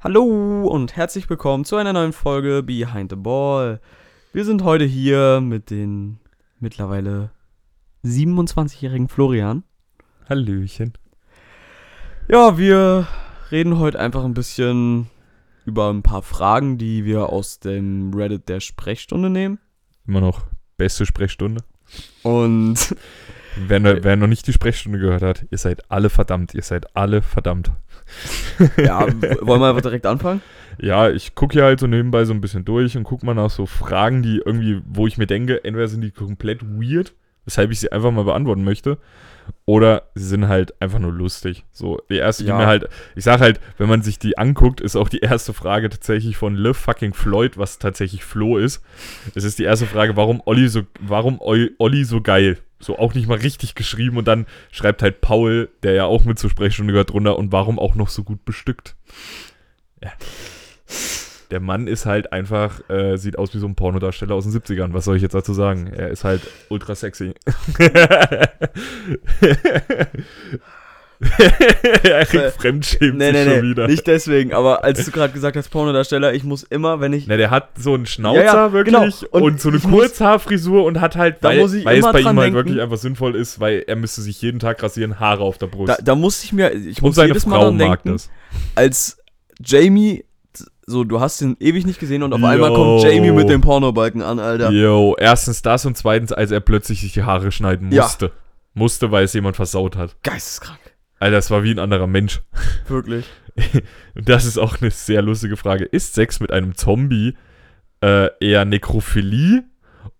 Hallo und herzlich willkommen zu einer neuen Folge Behind the Ball. Wir sind heute hier mit den mittlerweile 27-jährigen Florian. Hallöchen. Ja, wir reden heute einfach ein bisschen über ein paar Fragen, die wir aus dem Reddit der Sprechstunde nehmen. Immer noch beste Sprechstunde. Und Wer, wer noch nicht die Sprechstunde gehört hat, ihr seid alle verdammt. Ihr seid alle verdammt. Ja, wollen wir einfach direkt anfangen? Ja, ich gucke hier halt so nebenbei so ein bisschen durch und gucke mal nach so Fragen, die irgendwie, wo ich mir denke, entweder sind die komplett weird, weshalb ich sie einfach mal beantworten möchte, oder sie sind halt einfach nur lustig. So, die erste, die Ja. mir halt, ich sag halt, wenn man sich die anguckt, ist auch die erste Frage tatsächlich von Le fucking Floyd, was tatsächlich Flo ist. Es ist die erste Frage, warum Olli so, warum Olli so geil? So auch nicht mal richtig geschrieben und dann schreibt halt Paul, der ja auch mit zur Sprechstunde gehört, drunter und warum auch noch so gut bestückt. Ja. Der Mann ist halt einfach, äh, sieht aus wie so ein Pornodarsteller aus den 70ern. Was soll ich jetzt dazu sagen? Er ist halt ultra sexy. er Äh, fremdschämt Nee, sich nee, schon nee, wieder. nicht deswegen, aber als du gerade gesagt hast, Pornodarsteller, ich muss immer, wenn ich. Ne, der hat so einen Schnauzer Ja, ja, wirklich genau. und, Und so eine Kurzhaarfrisur und hat halt, Da weil, muss ich weil es immer bei ihm dran halt denken. wirklich einfach sinnvoll ist, weil er müsste sich jeden Tag rasieren, Haare auf der Brust. Da, da muss ich mir, ich und muss seine jedes Mal Frau dran mag denken, das. als Jamie, so du hast ihn ewig nicht gesehen und auf einmal Yo. kommt Jamie mit dem Pornobalken an, Alter. Yo, erstens das und zweitens, als er plötzlich sich die Haare schneiden Ja. musste. Musste, weil es jemand versaut hat. Geisteskrank. Alter, das war wie ein anderer Mensch. Wirklich. Und das ist auch eine sehr lustige Frage. Ist Sex mit einem Zombie äh, eher Nekrophilie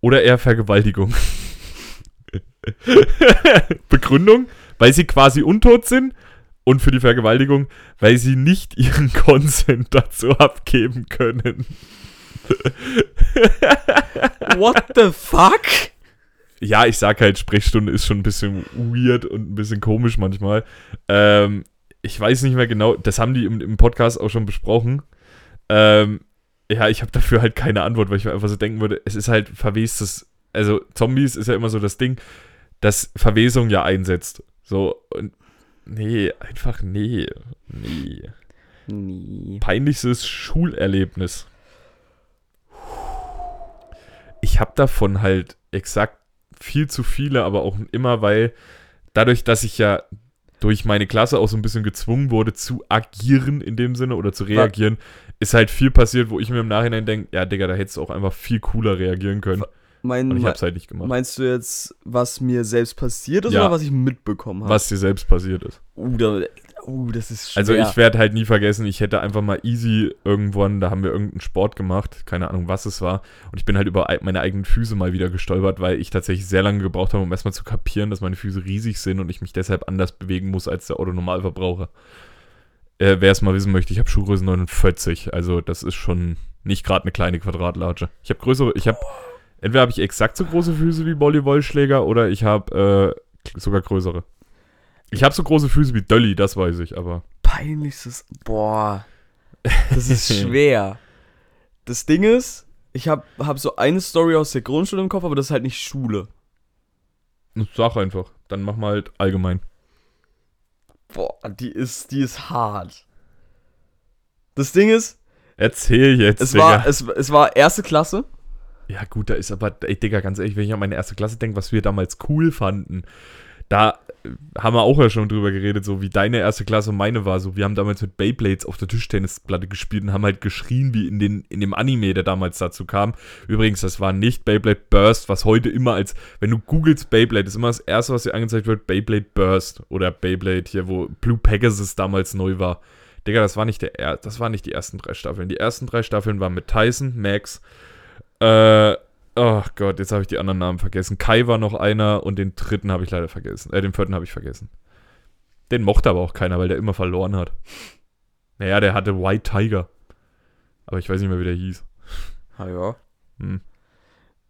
oder eher Vergewaltigung? Begründung, weil sie quasi untot sind und für die Vergewaltigung, weil sie nicht ihren Consent dazu abgeben können. What the fuck? Ja, ich sag halt, Sprechstunde ist schon ein bisschen weird und ein bisschen komisch manchmal. Ähm, ich weiß nicht mehr genau, das haben die im, im Podcast auch schon besprochen. Ähm, ja, ich habe dafür halt keine Antwort, weil ich mir einfach so denken würde, es ist halt verwestes, also Zombies ist ja immer so das Ding, dass Verwesung ja einsetzt. So, und nee, einfach nee, nee. Nie. Peinlichstes Schulerlebnis. Ich habe davon halt exakt viel zu viele, aber auch immer, weil dadurch, dass ich ja durch meine Klasse auch so ein bisschen gezwungen wurde zu agieren in dem Sinne oder zu reagieren, ist halt viel passiert, wo ich mir im Nachhinein denke, ja, Digga, da hättest du auch einfach viel cooler reagieren können. Mein, ich hab's halt nicht gemacht. meinst du jetzt, was mir selbst passiert ist Ja. oder was ich mitbekommen habe? Was dir selbst passiert ist. Uh, da, uh, das ist schwer. Also ich werde halt nie vergessen, ich hätte einfach mal easy irgendwann, da haben wir irgendeinen Sport gemacht, keine Ahnung was es war, und ich bin halt über ei- meine eigenen Füße mal wieder gestolpert, weil ich tatsächlich sehr lange gebraucht habe, um erstmal zu kapieren, dass meine Füße riesig sind und ich mich deshalb anders bewegen muss als der Autonormalverbraucher. Äh, Wer es mal wissen möchte, ich habe Schuhgröße 49, also das ist schon nicht gerade eine kleine Quadratlatsche. Ich habe größere, ich habe, entweder habe ich exakt so große Füße wie Volleyballschläger oder ich habe äh, sogar größere. Ich habe so große Füße wie Dolly, das weiß ich, aber Peinlichstes. Boah. Das ist schwer. Das Ding ist, ich habe hab so eine Story aus der Grundschule im Kopf, aber das ist halt nicht Schule. Sag einfach. Dann mach mal halt allgemein. Boah, die ist, die ist hart. Das Ding ist, Erzähl jetzt, es Digga. war, es, es war erste Klasse. Ja, gut, da ist aber, ey, Digga, ganz ehrlich, wenn ich an meine erste Klasse denke, was wir damals cool fanden, da äh, haben wir auch ja schon drüber geredet, so wie deine erste Klasse und meine war. So, wir haben damals mit Beyblades auf der Tischtennisplatte gespielt und haben halt geschrien, wie in, den, in dem Anime, der damals dazu kam. Übrigens, das war nicht Beyblade Burst, was heute immer als, wenn du googelst Beyblade, ist immer das erste, was dir angezeigt wird, Beyblade Burst oder Beyblade hier, wo Blue Pegasus damals neu war. Digga, das war nicht der er das waren nicht die ersten drei Staffeln. Die ersten drei Staffeln waren mit Tyson, Max, äh, oh Gott, jetzt habe ich die anderen Namen vergessen. Kai war noch einer und den dritten habe ich leider vergessen. Äh, den vierten habe ich vergessen. Den mochte aber auch keiner, weil der immer verloren hat. Naja, der hatte White Tiger. Aber ich weiß nicht mehr, wie der hieß. Ah ja. Hm.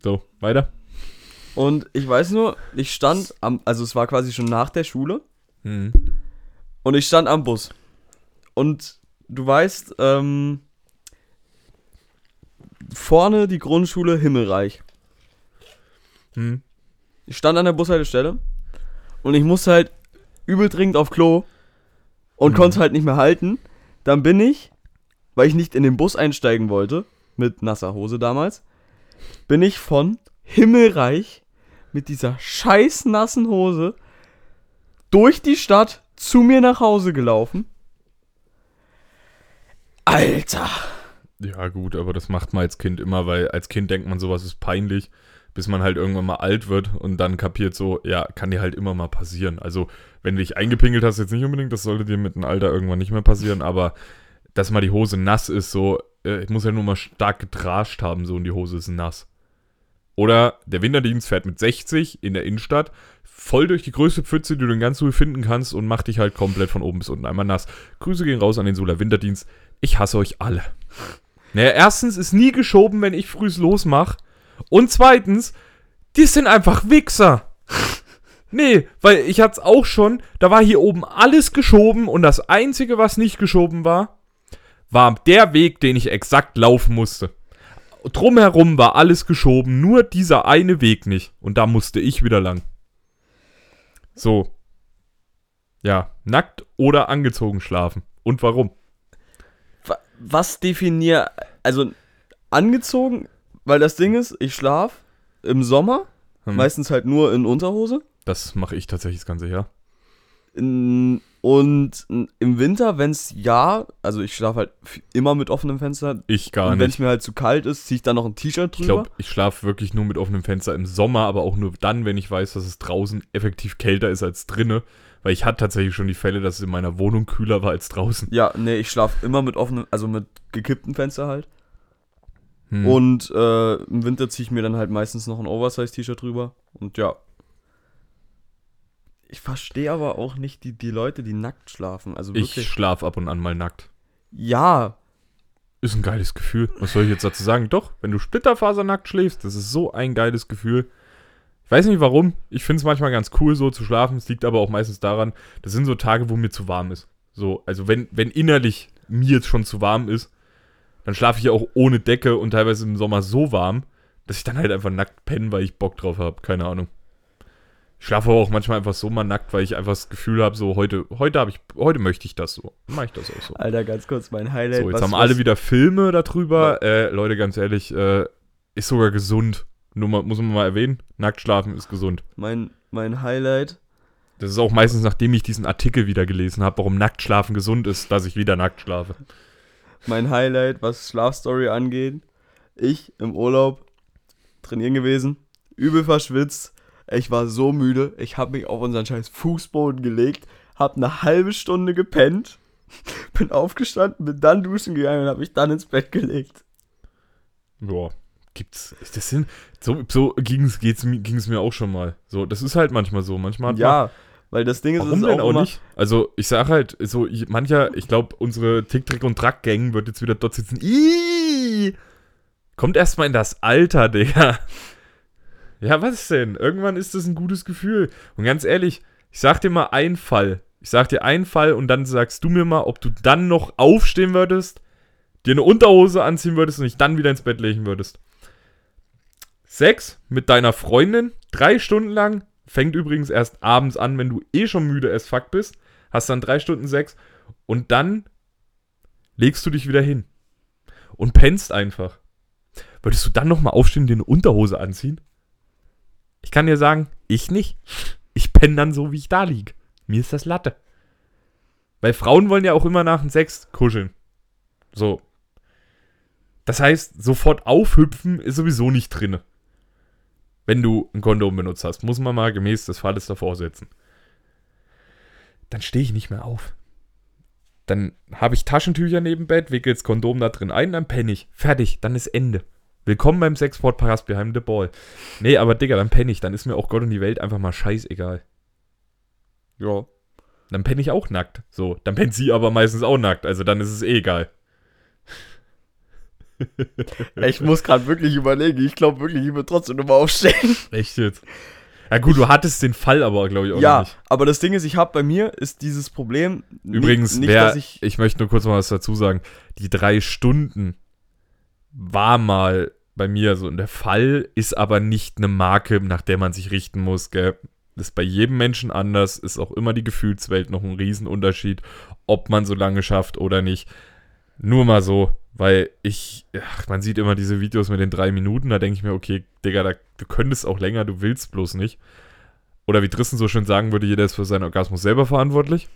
So, weiter. Und ich weiß nur, ich stand am, also es war quasi schon nach der Schule Hm. und ich stand am Bus. Und du weißt, ähm, vorne die Grundschule Himmelreich. Hm. Ich stand an der Bushaltestelle und ich musste halt übel dringend auf Klo und Mhm. konnte halt nicht mehr halten. Dann bin ich weil ich nicht in den Bus einsteigen wollte, mit nasser Hose damals, bin ich von Himmelreich mit dieser scheiß nassen Hose durch die Stadt zu mir nach Hause gelaufen. Alter! Ja, gut, aber das macht man als Kind immer, weil als Kind denkt man, sowas ist peinlich, bis man halt irgendwann mal alt wird und dann kapiert so, ja, kann dir halt immer mal passieren. Also, wenn du dich eingepingelt hast, jetzt nicht unbedingt, das sollte dir mit dem Alter irgendwann nicht mehr passieren, aber dass mal die Hose nass ist, so, äh, ich muss ja nur mal stark getrascht haben, so, und die Hose ist nass. Oder der Winterdienst fährt mit 60 in der Innenstadt voll durch die größte Pfütze, die du in ganz Ruhe finden kannst und macht dich halt komplett von oben bis unten einmal nass. Grüße gehen raus an den Solar Winterdienst. Ich hasse euch alle. Naja, erstens ist nie geschoben, wenn ich frühs losmach. Und zweitens, die sind einfach Wichser. Nee, weil ich hat's auch schon, da war hier oben alles geschoben und das einzige, was nicht geschoben war, war der Weg, den ich exakt laufen musste. Drumherum war alles geschoben, nur dieser eine Weg nicht. Und da musste ich wieder lang. So. Ja, nackt oder angezogen schlafen. Und warum? Wa- Was definiert, also angezogen, weil das Ding ist, ich schlaf im Sommer, Hm, meistens halt nur in Unterhose. Das mache ich tatsächlich das ganze Jahr. In, und im Winter, wenn es ja, also ich schlafe halt immer mit offenem Fenster. Ich gar und wenn es nicht. mir halt zu kalt ist, ziehe ich dann noch ein T-Shirt Ich drüber. glaube, ich schlafe wirklich nur mit offenem Fenster im Sommer, aber auch nur dann, wenn ich weiß, dass es draußen effektiv kälter ist als drinne. Weil ich hatte tatsächlich schon die Fälle, dass es in meiner Wohnung kühler war als draußen. ja, nee, ich schlafe immer mit offenem, also mit gekipptem Fenster halt. Hm. Und äh, im Winter ziehe ich mir dann halt meistens noch ein Oversize-T-Shirt drüber. Und ja. Ich verstehe aber auch nicht die, die Leute, die nackt schlafen. Also ich wirklich. schlafe ab und an mal nackt. ja, Ist ein geiles Gefühl. Was soll ich jetzt dazu sagen? Doch, wenn du splitterfasernackt schläfst, das ist so ein geiles Gefühl. Ich weiß nicht warum. Ich finde es manchmal ganz cool, so zu schlafen. Es liegt aber auch meistens daran, das sind so Tage, wo mir zu warm ist. So, also wenn, wenn innerlich mir jetzt schon zu warm ist, dann schlafe ich ja auch ohne Decke und teilweise im Sommer so warm, dass ich dann halt einfach nackt penne, weil ich Bock drauf habe. Keine Ahnung. Ich schlafe aber auch manchmal einfach so mal nackt, weil ich einfach das Gefühl habe, so heute, heute habe ich, heute möchte ich das so. Mache ich das auch so. Alter, ganz kurz, mein Highlight. So, jetzt was- haben alle wieder Filme darüber. Äh, Leute, ganz ehrlich, äh, ist sogar gesund. Nur mal, muss man mal erwähnen, nackt schlafen ist gesund. Mein, mein Highlight. Das ist auch meistens, nachdem ich diesen Artikel wieder gelesen habe, warum nackt schlafen gesund ist, dass ich wieder nackt schlafe. Mein Highlight, was Schlafstory angeht. Ich im Urlaub trainieren gewesen, übel verschwitzt. Ich war so müde. Ich habe mich auf unseren scheiß Fußboden gelegt, habe eine halbe Stunde gepennt, bin aufgestanden, bin dann duschen gegangen und habe mich dann ins Bett gelegt. Boah, gibt's. Das sind, so so mi- ging's mir auch schon mal. So, das ist halt manchmal so. Manchmal hat man, Ja, weil das Ding ist, Warum es denn auch, auch nicht? Also, ich sag halt, so, mancher, ich glaube, unsere Tick, Trick und Track-Gang wird jetzt wieder dort sitzen. Ih! Kommt erstmal in das Alter, Digga. Ja, was denn? Irgendwann ist das ein gutes Gefühl. Und ganz ehrlich, ich sag dir mal einen Fall. Ich sag dir einen Fall und dann sagst du mir mal, ob du dann noch aufstehen würdest, dir eine Unterhose anziehen würdest und dich dann wieder ins Bett legen würdest. Sex mit deiner Freundin, drei Stunden lang, fängt übrigens erst abends an, wenn du eh schon müde as fuck bist, hast dann drei Stunden Sex und dann legst du dich wieder hin und pennst einfach. Würdest du dann nochmal aufstehen und dir eine Unterhose anziehen? Ich kann dir sagen, ich nicht. Ich penne dann so, wie ich da lieg. Mir ist das Latte. Weil Frauen wollen ja auch immer nach dem Sex kuscheln. So. Das heißt, sofort aufhüpfen ist sowieso nicht drinne. Wenn du ein Kondom benutzt hast, muss man mal gemäß des Falles davor setzen. Dann stehe ich nicht mehr auf. Dann habe ich Taschentücher neben Bett, wickel das Kondom da drin ein, dann penne ich. Fertig, dann ist Ende. Willkommen beim Sexport Paras behind the ball. Nee, aber Digga, dann penne ich. Dann ist mir auch Gott und die Welt einfach mal scheißegal. Ja. Dann penne ich auch nackt. So, dann pennt sie aber meistens auch nackt. Also dann ist es eh egal. Ich muss gerade wirklich überlegen. Ich glaube wirklich, ich würde trotzdem nochmal aufstehen. Echt jetzt? Ja gut, du hattest den Fall aber, glaube ich, auch Ja, nicht. aber das Ding ist, ich habe bei mir ist dieses Problem. Übrigens, nicht, wer, dass ich, ich. möchte nur kurz mal was dazu sagen. Die drei Stunden war mal bei mir so. Und der Fall ist aber nicht eine Marke, nach der man sich richten muss, gell? Das ist bei jedem Menschen anders, ist auch immer die Gefühlswelt noch ein Riesenunterschied, ob man so lange schafft oder nicht. Nur mal so, weil ich, ach, man sieht immer diese Videos mit den drei Minuten, da denke ich mir, okay, Digga, da, du könntest auch länger, du willst bloß nicht. Oder wie Drissen so schön sagen würde, jeder ist für seinen Orgasmus selber verantwortlich.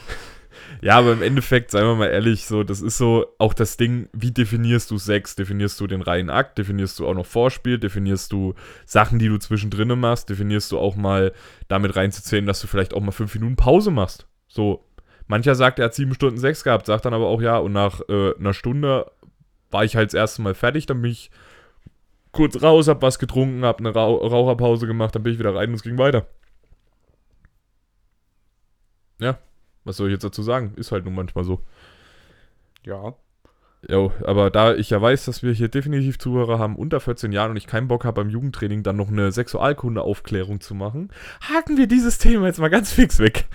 ja, aber im Endeffekt, seien wir mal ehrlich, so, das ist so auch das Ding, wie definierst du Sex? Definierst du den reinen Akt? Definierst du auch noch Vorspiel? Definierst du Sachen, die du zwischendrin machst? Definierst du auch mal damit reinzuzählen, dass du vielleicht auch mal fünf Minuten Pause machst? So, mancher sagt, er hat sieben Stunden Sex gehabt, sagt dann aber auch, ja, und nach äh, einer Stunde war ich halt das erste Mal fertig, dann bin ich kurz raus, hab was getrunken, hab eine Rauch Raucherpause gemacht, dann bin ich wieder rein und es ging weiter. Ja, was soll ich jetzt dazu sagen? Ist halt nun manchmal so. Ja. Jo, aber da ich ja weiß, dass wir hier definitiv Zuhörer haben unter 14 Jahren und ich keinen Bock habe beim Jugendtraining dann noch eine Sexualkunde-Aufklärung zu machen, haken wir dieses Thema jetzt mal ganz fix weg.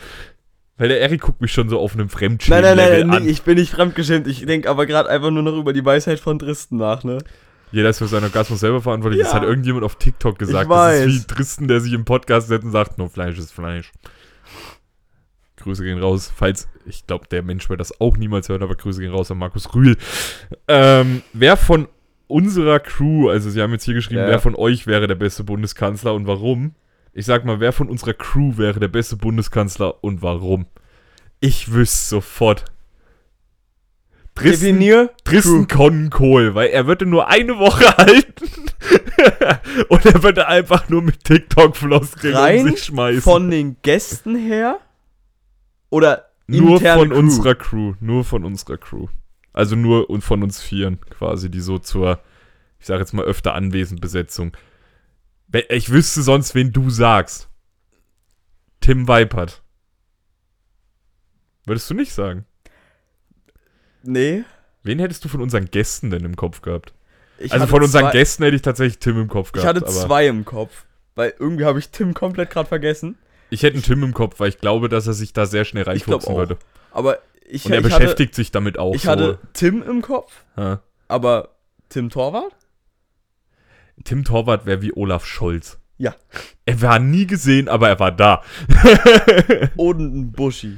Weil der Erik guckt mich schon so auf einem Nein, Fremdschämen-Level nein, nein, an. ich bin nicht fremdgeschämt. Ich denke aber gerade einfach nur noch über die Weisheit von Dristen nach, ne? Jeder ist für seinen Orgasmus selber verantwortlich. Das Ja. hat irgendjemand auf TikTok gesagt. Ich Das ist weiß. wie Tristan, der sich im Podcast setzt und sagt, nur Fleisch ist Fleisch. Grüße gehen raus, falls, ich glaube, der Mensch wird das auch niemals hören, aber Grüße gehen raus an Markus Rühl. Ähm, wer von unserer Crew, also sie haben jetzt hier geschrieben, Ja. wer von euch wäre der beste Bundeskanzler und warum? Ich sag mal, wer von unserer Crew wäre der beste Bundeskanzler und warum? Ich wüsste sofort. Tristan, Definier Konkohl, weil er würde nur eine Woche halten und er würde einfach nur mit TikTok-Floskeln um rein sich schmeißen. von den Gästen her oder nur von Crew? unserer Crew, nur von unserer Crew. Also nur und von uns Vieren quasi, die so zur, ich sag jetzt mal öfter anwesend Besetzung. Wenn- Ich wüsste sonst, wen du sagst. Tim Weipert. Würdest du nicht sagen? Nee. Wen hättest du von unseren Gästen denn im Kopf gehabt? Ich also hatte von unseren Gästen hätte ich tatsächlich Tim im Kopf Ich gehabt. hatte aber zwei im Kopf. Weil irgendwie habe ich Tim komplett gerade vergessen. ich hätte einen Tim im Kopf, weil ich glaube, dass er sich da sehr schnell Ich reinfuchsen würde. Aber ich, Und er ich beschäftigt sich damit auch Hatte, ich so. hatte Tim im Kopf, Ja. aber Tim Torwart? Tim Torwart wäre wie Olaf Scholz. Ja. Er war nie gesehen, aber er war da. Und ein Buschi.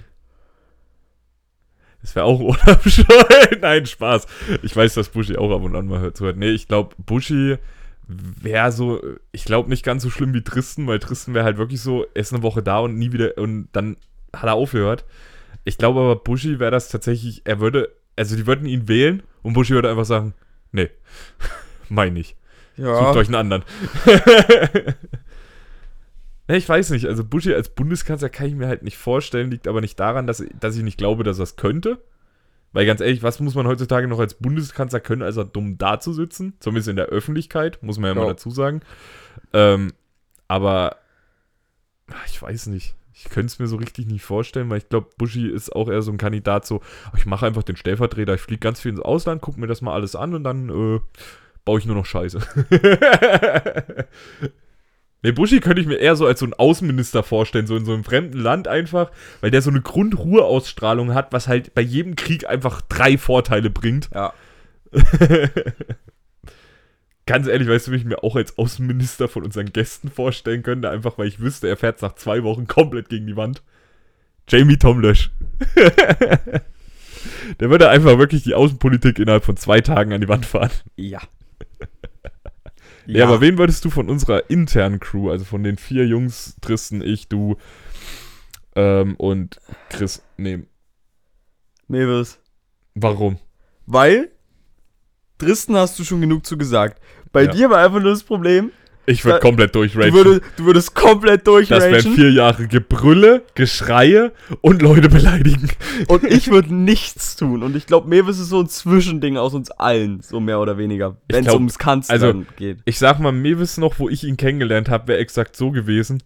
Das wäre auch Olaf Scholz. Nein, Spaß. Ich weiß, dass Buschi auch ab und an mal hört. zuhört. Nee, ich glaube, Buschi wäre so, ich glaube nicht ganz so schlimm wie Tristan, weil Tristan wäre halt wirklich so, er ist eine Woche da und nie wieder, und dann hat er aufgehört. Ich glaube aber, Buschi wäre das tatsächlich, er würde, also die würden ihn wählen und Buschi würde einfach sagen, nee, mein ich. Ja. Sucht euch einen anderen. Ne, ich weiß nicht, also Buschi als Bundeskanzler kann ich mir halt nicht vorstellen, liegt aber nicht daran, dass, dass ich nicht glaube, dass er es könnte. Weil ganz ehrlich, was muss man heutzutage noch als Bundeskanzler können, als er dumm dazusitzen? Zumindest in der Öffentlichkeit, muss man ja, mal Ja. dazu sagen. Ähm, aber ach, ich weiß nicht. Ich könnte es mir so richtig nicht vorstellen, weil ich glaube, Buschi ist auch eher so ein Kandidat, so, ach, ich mache einfach den Stellvertreter, ich fliege ganz viel ins Ausland, gucke mir das mal alles an und dann äh, baue ich nur noch Scheiße. Ne, Buschi könnte ich mir eher so als so ein Außenminister vorstellen, so in so einem fremden Land einfach, weil der so eine Grundruheausstrahlung hat, was halt bei jedem Krieg einfach drei Vorteile bringt. Ja. Ganz ehrlich, weißt du, wie ich mir auch als Außenminister von unseren Gästen vorstellen könnte, einfach weil ich wüsste, er fährt nach zwei Wochen komplett gegen die Wand. Jamie Tomlösch. der würde einfach wirklich die Außenpolitik innerhalb von zwei Tagen an die Wand fahren. Ja. Ja, aber wen würdest du von unserer internen Crew, also von den vier Jungs, Tristan, ich, du ähm, und Chris nehmen? Mewis. Warum? Weil, Tristan hast du schon genug zu gesagt. Bei Ja. dir war einfach nur das Problem, Ich würde komplett du, durchragen. würdest, du würdest komplett Das wären durchragen vier Jahre Gebrülle, Geschreie und Leute beleidigen. und ich würde nichts tun. Und ich glaube, Mewis ist so ein Zwischending aus uns allen, so mehr oder weniger, wenn es ums Kanzlern also- geht. Ich sag mal, Mewis noch, wo ich ihn kennengelernt habe, wäre exakt so gewesen.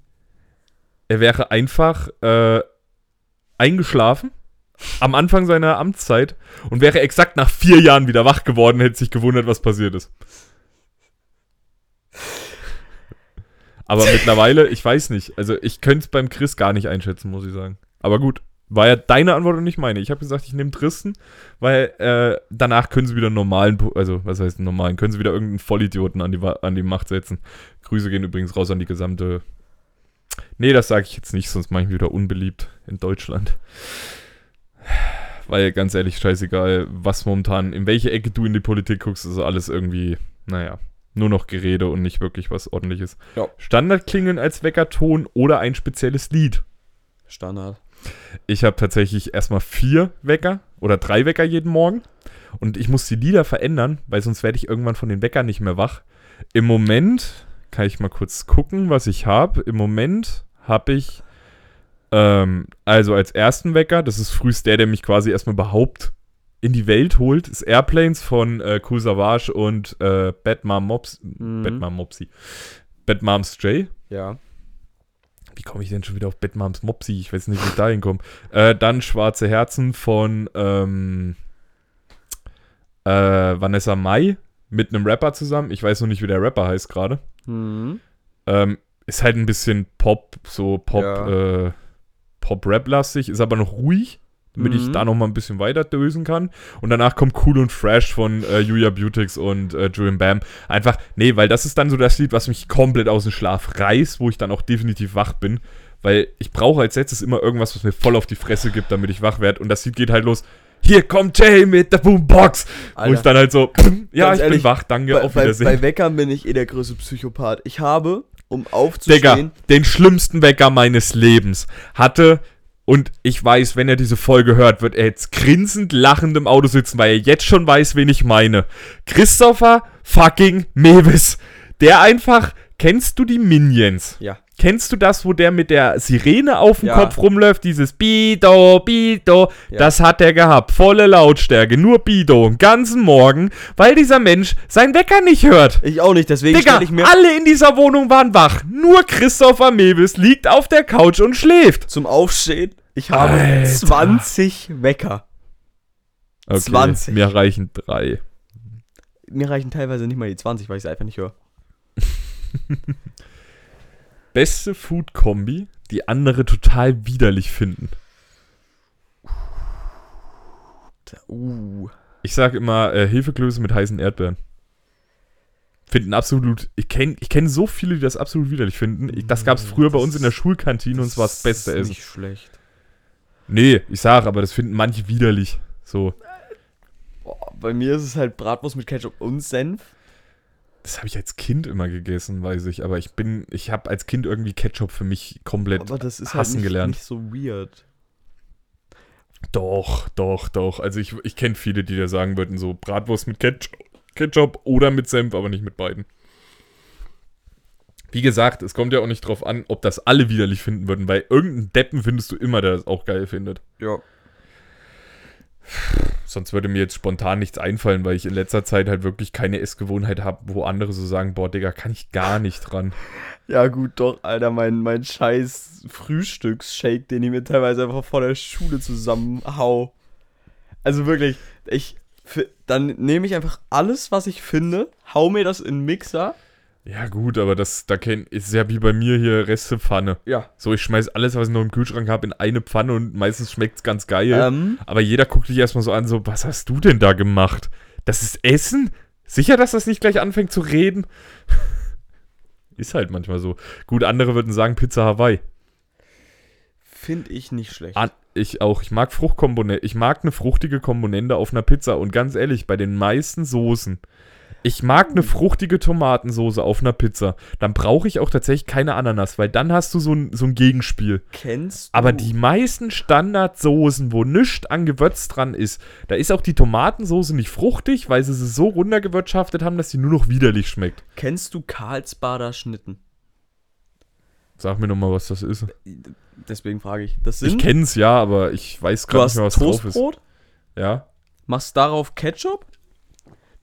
Er wäre einfach äh, eingeschlafen am Anfang seiner Amtszeit und wäre exakt nach vier Jahren wieder wach geworden, hätte sich gewundert, was passiert ist. Aber mittlerweile, ich weiß nicht. Also ich könnte es beim Chris gar nicht einschätzen, muss ich sagen. Aber gut, war ja deine Antwort und nicht meine. Ich habe gesagt, ich nehme Tristan, weil äh, danach können sie wieder einen normalen, also was heißt normalen, können sie wieder irgendeinen Vollidioten an die, an die Macht setzen. Grüße gehen übrigens raus an die gesamte. Nee, das sage ich jetzt nicht, sonst mache ich mich wieder unbeliebt in Deutschland. weil ganz ehrlich, scheißegal, was momentan, in welche Ecke du in die Politik guckst, ist alles irgendwie, naja, nur noch Gerede und nicht wirklich was ordentliches. Ja. Standardklingeln als Weckerton oder ein spezielles Lied. Standard. Ich habe tatsächlich erstmal vier Wecker oder drei Wecker jeden Morgen. Und ich muss die Lieder verändern, weil sonst werde ich irgendwann von den Weckern nicht mehr wach. Im Moment kann ich mal kurz gucken, was ich habe. Im Moment habe ich ähm, also als ersten Wecker, das ist frühest der, der mich quasi erstmal überhaupt in die Welt holt, ist Airplanes von äh, Cool Savage und äh, Bad Mom Mops, Mhm. Bad Mom Mopsy. Bad Moms Stray. Ja. Wie komme ich denn schon wieder auf Bad Moms Mopsy? Ich weiß nicht, wie ich da hinkomme. Äh, dann Schwarze Herzen von ähm, äh, Vanessa Mai mit einem Rapper zusammen. Ich weiß noch nicht, wie der Rapper heißt gerade. Mhm. Ähm, ist halt ein bisschen Pop, so Pop, Ja. äh, Pop-Rap-lastig, ist aber noch ruhig, damit ich Mhm. da noch mal ein bisschen weiter dösen kann. Und danach kommt Cool und Fresh von äh, Julia Beautix und äh, Julian Bam. Einfach, nee, weil das ist dann so das Lied, was mich komplett aus dem Schlaf reißt, wo ich dann auch definitiv wach bin. Weil ich brauche als letztes immer irgendwas, was mir voll auf die Fresse gibt, damit ich wach werde. Und das Lied geht halt los. Hier kommt Jay mit der Boombox. Wo Alter. ich dann halt so, ja, Ganz ich ehrlich, bin wach, danke, bei, auf bei, Wiedersehen. bei Weckern bin ich eh der größte Psychopath. Ich habe, um Digga, aufzustehen, den schlimmsten Wecker meines Lebens hatte. Und ich weiß, wenn er diese Folge hört, wird er jetzt grinsend lachend im Auto sitzen, weil er jetzt schon weiß, wen ich meine. Christopher fucking Mewis. Der einfach, kennst du die Minions? ja. Kennst du das, wo der mit der Sirene auf dem Ja. Kopf rumläuft? Dieses Bido, Bido. Ja. Das hat er gehabt. Volle Lautstärke. Nur Bido. Den ganzen Morgen, weil dieser Mensch seinen Wecker nicht hört. Ich auch nicht, deswegen Digga, stelle ich mir alle in dieser Wohnung waren wach. Nur Christopher Mewis liegt auf der Couch und schläft. zum Aufstehen, ich habe Alter. 20 Wecker. 20. Mir reichen drei. Mir reichen teilweise nicht mal die 20, weil ich es einfach nicht höre. Beste Food-Kombi, die andere total widerlich finden. Uh. Ich sag immer äh, Hefeklöße mit heißen Erdbeeren. Finden absolut. Ich kenne ich kenn so viele, die das absolut widerlich finden. Ich, das gab es früher bei uns in der Schulkantine und es war das beste ist Essen. nicht schlecht. Nee, ich sag, aber das finden manche widerlich. So. Boah, bei mir ist es halt Bratwurst mit Ketchup und Senf. Das habe ich als Kind immer gegessen, weiß ich. Aber ich bin, ich habe als Kind irgendwie Ketchup für mich komplett Aber das ist halt hassen nicht, gelernt. nicht so weird. Doch, doch, doch. Also ich, ich kenne viele, die dir sagen würden, so Bratwurst mit Ketchup, Ketchup oder mit Senf, aber nicht mit beiden. Wie gesagt, es kommt ja auch nicht drauf an, ob das alle widerlich finden würden, weil irgendeinen Deppen findest du immer, der das auch geil findet. Ja. Sonst würde mir jetzt spontan nichts einfallen, weil ich in letzter Zeit halt wirklich keine Essgewohnheit habe, wo andere so sagen, boah, Digga, kann ich gar nicht dran. Ja, gut, doch, Alter, mein, mein scheiß Frühstücksshake, den ich mir teilweise einfach vor der Schule zusammenhau. Also wirklich, ich. Dann nehme ich einfach alles, was ich finde, hau mir das in Mixer. Ja gut, aber das, da kenn, ist ja wie bei mir hier Restepfanne. Ja. So, ich schmeiß alles, was ich noch im Kühlschrank habe, in eine Pfanne und meistens schmeckt's ganz geil. Ähm, Aber jeder guckt dich erstmal so an, so, was hast du denn da gemacht? Das ist Essen? Sicher, dass das nicht gleich anfängt zu reden? ist halt manchmal so. Gut, andere würden sagen Pizza Hawaii. Finde ich nicht schlecht. An, ich auch. Ich mag Fruchtkomponente. Ich mag eine fruchtige Komponente auf einer Pizza. Und ganz ehrlich, bei den meisten Soßen. Ich mag eine fruchtige Tomatensoße auf einer Pizza. Dann brauche ich auch tatsächlich keine Ananas, weil dann hast du so ein, so ein Gegenspiel. Kennst du? Aber die meisten Standardsoßen, wo nichts an Gewürz dran ist, da ist auch die Tomatensoße nicht fruchtig, weil sie sie so runtergewirtschaftet haben, dass sie nur noch widerlich schmeckt. Kennst du Karlsbader Schnitten? Sag mir nochmal, was das ist. Deswegen frage ich. Das sind. Ich kenn's ja, aber ich weiß gerade nicht mehr, was drauf ist. Toastbrot, Ja. machst darauf Ketchup,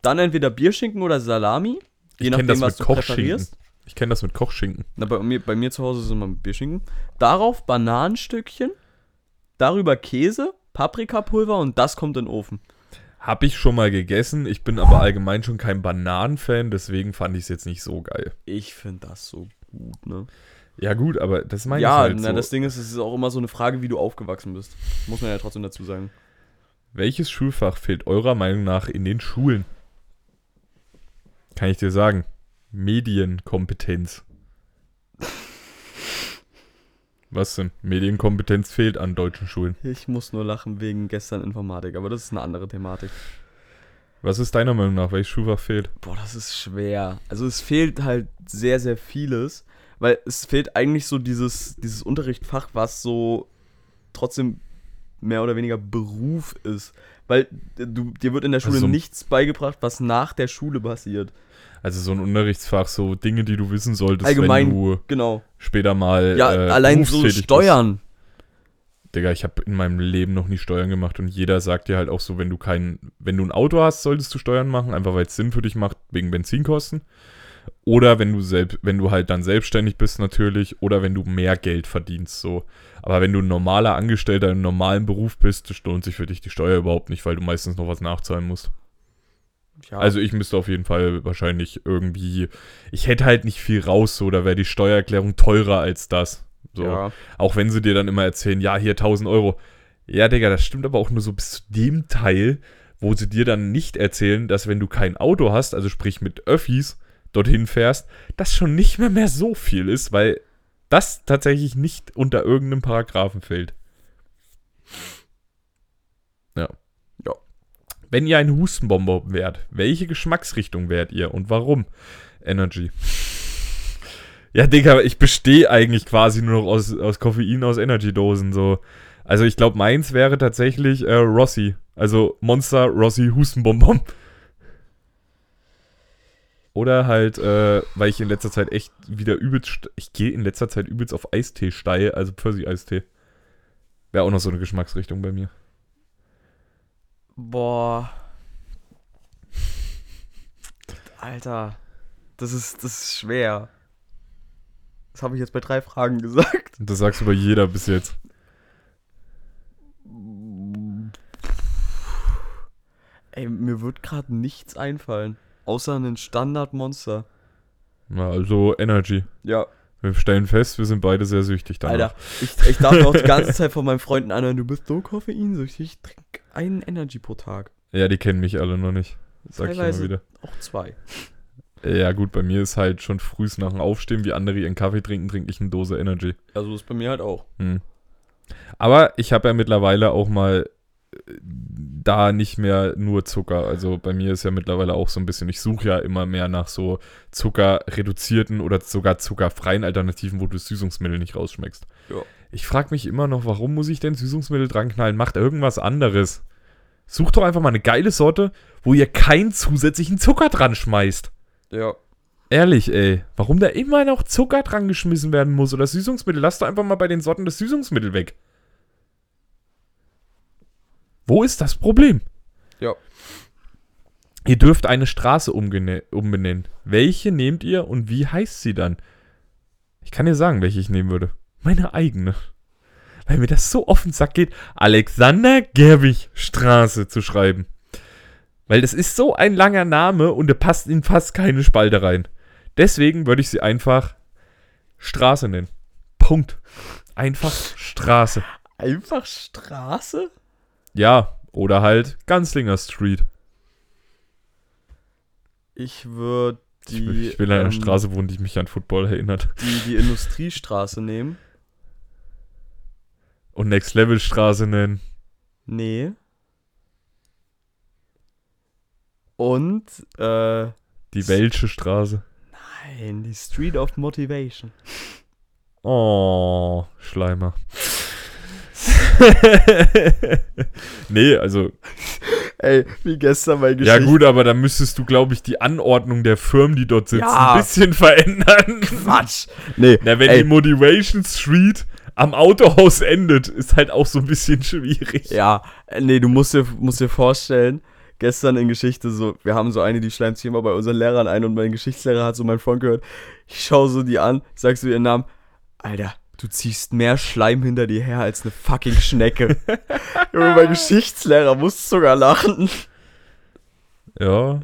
dann entweder Bierschinken oder Salami. Je Ich nachdem, was du präferierst. Ich kenne das mit Kochschinken. Na, bei, mir, bei mir zu Hause ist immer mit Bierschinken. Darauf Bananenstückchen, darüber Käse, Paprikapulver und das kommt in den Ofen. Hab ich schon mal gegessen. Ich bin aber allgemein schon kein Bananenfan, deswegen fand ich es jetzt nicht so geil. Ich finde das so gut, ne? Ja, gut, aber das meine Ja, ich halt na, so. das Ding ist, es ist auch immer so eine Frage, wie du aufgewachsen bist. Muss man ja trotzdem dazu sagen. Welches Schulfach fehlt eurer Meinung nach in den Schulen? Kann ich dir sagen. Medienkompetenz. Was denn? Medienkompetenz fehlt an deutschen Schulen. Ich muss nur lachen wegen gestern Informatik, aber das ist eine andere Thematik. Was ist deiner Meinung nach? Welches Schulfach fehlt? Boah, das ist schwer. Also es fehlt halt sehr, sehr vieles, weil es fehlt eigentlich so dieses, dieses Unterrichtsfach, was so trotzdem mehr oder weniger Beruf ist. Weil du, dir wird in der Schule Also- nichts beigebracht, was nach der Schule passiert. Also so ein Unterrichtsfach, so Dinge, die du wissen solltest, Allgemein, wenn du Genau. später mal Ja, äh, allein so Steuern. Bist. Digga, ich habe in meinem Leben noch nie Steuern gemacht und jeder sagt dir halt auch so, wenn du kein, wenn du ein Auto hast, solltest du Steuern machen, einfach weil es Sinn für dich macht, wegen Benzinkosten. Oder wenn du selbst, wenn du halt dann selbstständig bist natürlich, oder wenn du mehr Geld verdienst, so. Aber wenn du ein normaler Angestellter im normalen Beruf bist, lohnt sich für dich die Steuer überhaupt nicht, weil du meistens noch was nachzahlen musst. Ja, Also ich müsste auf jeden Fall wahrscheinlich irgendwie, ich hätte halt nicht viel raus, so, da wäre die Steuererklärung teurer als das. So. ja. Auch wenn sie dir dann immer erzählen, ja, hier 1000 Euro. Ja, Digga, das stimmt aber auch nur so bis zu dem Teil, wo sie dir dann nicht erzählen, dass wenn du kein Auto hast, also sprich mit Öffis, dorthin fährst, das schon nicht mehr mehr so viel ist, weil das tatsächlich nicht unter irgendeinem Paragraphen fällt. Ja. Ja. Wenn ihr ein Hustenbonbon wärt, welche Geschmacksrichtung wärt ihr und warum? Energy. Ja, Digga, ich bestehe eigentlich quasi nur noch aus, aus Koffein aus Energy-Dosen. So. Also ich glaube, meins wäre tatsächlich äh, Rossi. Also Monster Rossi Hustenbonbon. Oder halt, äh, weil ich in letzter Zeit echt wieder übelst. st- Ich gehe in letzter Zeit übelst auf Eistee steil, also Pfirsich-Eistee. Wäre auch noch so eine Geschmacksrichtung bei mir. Boah. Alter. Das ist, das ist schwer. Das habe ich jetzt bei drei Fragen gesagt. Das sagst du bei jeder bis jetzt. Ey, mir wird gerade nichts einfallen. Außer einen Standardmonster. Na, also Energy. Ja, Wir stellen fest, wir sind beide sehr süchtig danach. Alter. Ich, ich darf mir auch die ganze Zeit von meinen Freunden anhören, du bist so koffeinsüchtig. Ich trinke einen Energy pro Tag. Ja, die kennen mich alle noch nicht. Sag ich immer Teilweise wieder. auch zwei. Ja, gut, bei mir ist halt schon frühs nach dem Aufstehen, wie andere ihren Kaffee trinken, trinke ich eine Dose Energy. Also ist bei mir halt auch. Hm. Aber ich habe ja mittlerweile auch mal da nicht mehr nur Zucker. Also bei mir ist ja mittlerweile auch so ein bisschen, ich suche ja immer mehr nach so zuckerreduzierten oder sogar zuckerfreien Alternativen, wo du das Süßungsmittel nicht rausschmeckst. Ja. Ich frage mich immer noch, warum muss ich denn Süßungsmittel dran knallen? Macht irgendwas anderes. Sucht doch einfach mal eine geile Sorte, wo ihr keinen zusätzlichen Zucker dran schmeißt. Ja. Ehrlich, ey. Warum da immer noch Zucker dran geschmissen werden muss oder Süßungsmittel? Lass doch einfach mal bei den Sorten das Süßungsmittel weg. Wo ist das Problem? Ja. Ihr dürft eine Straße umbenennen. Welche nehmt ihr und wie heißt sie dann? Ich kann dir sagen, welche ich nehmen würde. Meine eigene. Weil mir das so offen Sack geht, Alexander Gerwig Straße zu schreiben. Weil das ist so ein langer Name und der passt in fast keine Spalte rein. Deswegen würde ich sie einfach Straße nennen. Punkt. Einfach Straße. Einfach Straße? Ja, oder halt Ganzlinger Street. Ich würde Ich die, will, ich will an einer ähm, Straße wohnen, die mich an Football erinnert. die, die Industriestraße nehmen. Und Next Level Straße nennen. Nee. Und, äh, Die Welsche Straße. nein, die Street of Motivation. Oh, Schleimer. nee, also, Ey, wie gestern bei ja gut, aber da müsstest du, glaube ich, die Anordnung der Firmen, die dort sitzen, Ja. ein bisschen verändern. Quatsch. Nee, Na, wenn ey, die Motivation Street am Autohaus endet, ist halt auch so ein bisschen schwierig. Ja, äh, nee, du musst dir, musst dir vorstellen, gestern in Geschichte so, wir haben so eine, die schleimt sich immer bei unseren Lehrern ein und mein Geschichtslehrer hat so meinen Freund gehört. Ich schaue so die an, sagst du ihren Namen, Alter, du ziehst mehr Schleim hinter dir her als eine fucking Schnecke. Junge, mein Geschichtslehrer muss sogar lachen. Ja.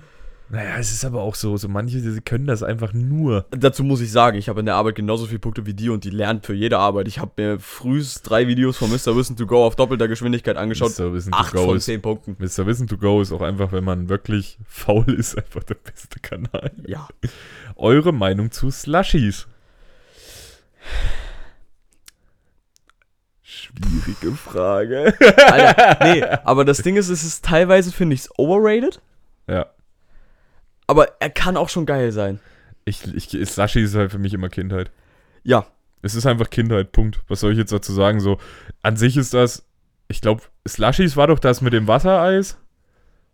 Naja, es ist aber auch so, so manche, können das einfach nur. Dazu muss ich sagen, ich habe in der Arbeit genauso viele Punkte wie die und die lernt für jede Arbeit. Ich habe mir frühst drei Videos von Mr. Wissen to Go auf doppelter Geschwindigkeit angeschaut. Mr. Wissen to Acht Go von ist, zehn Punkten. Mr. Wissen to Go ist auch einfach, wenn man wirklich faul ist, einfach der beste Kanal. Ja. Eure Meinung zu Slushies? Schwierige Frage. Alter, nee, aber das Ding ist, es ist teilweise, finde ich, overrated, ja. aber er kann auch schon geil sein. Ich, ich, Slushy ist halt für mich immer Kindheit. Ja, Es ist einfach Kindheit, Punkt. Was soll ich jetzt dazu sagen? So, an sich ist das, ich glaube, Slushies war doch das mit dem Wassereis.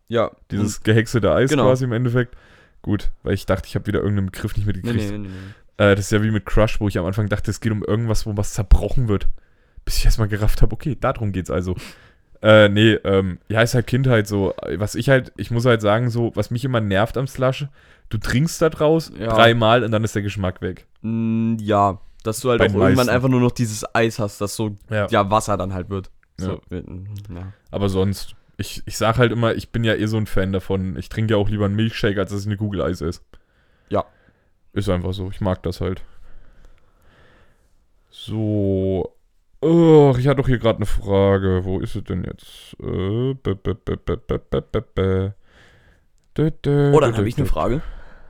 ja. Dieses gehäckselte Eis Genau. quasi im Endeffekt. Gut, weil ich dachte, ich habe wieder irgendeinen Begriff nicht Nee, mitgekriegt. nee, nee, nee. Äh, das ist ja wie mit Crush, wo ich am Anfang dachte, es geht um irgendwas, wo was zerbrochen wird. Bis ich erstmal gerafft habe, okay, darum geht's also. Äh, nee, ähm, ja, ist halt Kindheit so. Was ich halt, ich muss halt sagen, so, was mich immer nervt am Slush, du trinkst da draus Ja. dreimal und dann ist der Geschmack weg. Mm, Ja, dass du halt Bei auch irgendwann meisten. einfach nur noch dieses Eis hast, das so Ja. ja, Wasser dann halt wird. Ja. So, ja. ja. Aber sonst, ich, ich sag halt immer, ich bin ja eh so ein Fan davon. Ich trinke ja auch lieber einen Milchshake, als dass ich eine Kugel Eis esse. Ja. Ist einfach so. Ich mag das halt. So. Oh, ich hatte doch hier gerade eine Frage. Wo ist es denn jetzt? Oh, dann habe ich eine Frage.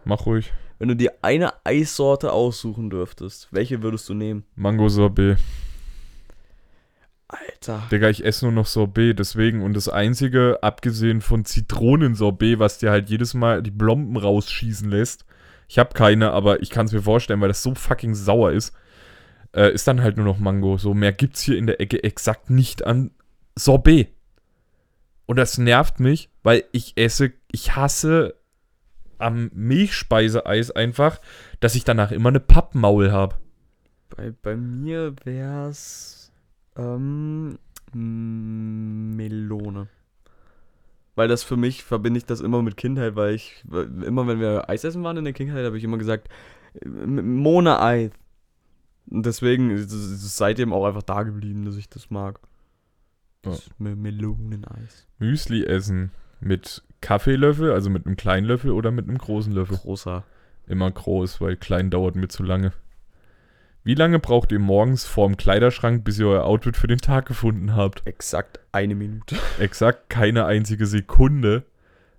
Mach ruhig. Wenn du dir eine Eissorte aussuchen dürftest, welche würdest du nehmen? Mango Sorbet. Alter. Digga, ich esse nur noch Sorbet, deswegen. Und das Einzige, abgesehen von Zitronensorbet, was dir halt jedes Mal die Blomben rausschießen lässt. Ich habe keine, aber ich kann es mir vorstellen, weil das so fucking sauer ist. Äh, ist dann halt nur noch Mango. So mehr gibt's hier in der Ecke exakt nicht an Sorbet. Und das nervt mich, weil ich esse, ich hasse am Milchspeiseeis einfach, dass ich danach immer eine Pappmaul habe. Bei, bei mir wär's ähm, mm, Melone. Weil das für mich verbinde ich das immer mit Kindheit, weil ich immer wenn wir Eis essen waren in der Kindheit, habe ich immer gesagt äh, M- Mona Eis. Und deswegen ist es seitdem auch einfach da geblieben, dass ich das mag. Das Me Meloneneis. Müsli essen mit Kaffeelöffel, also mit einem kleinen Löffel oder mit einem großen Löffel. Großer. Immer groß, weil klein dauert mir zu lange. Wie lange braucht ihr morgens vorm Kleiderschrank, bis ihr euer Outfit für den Tag gefunden habt? Exakt eine Minute. Exakt keine einzige Sekunde,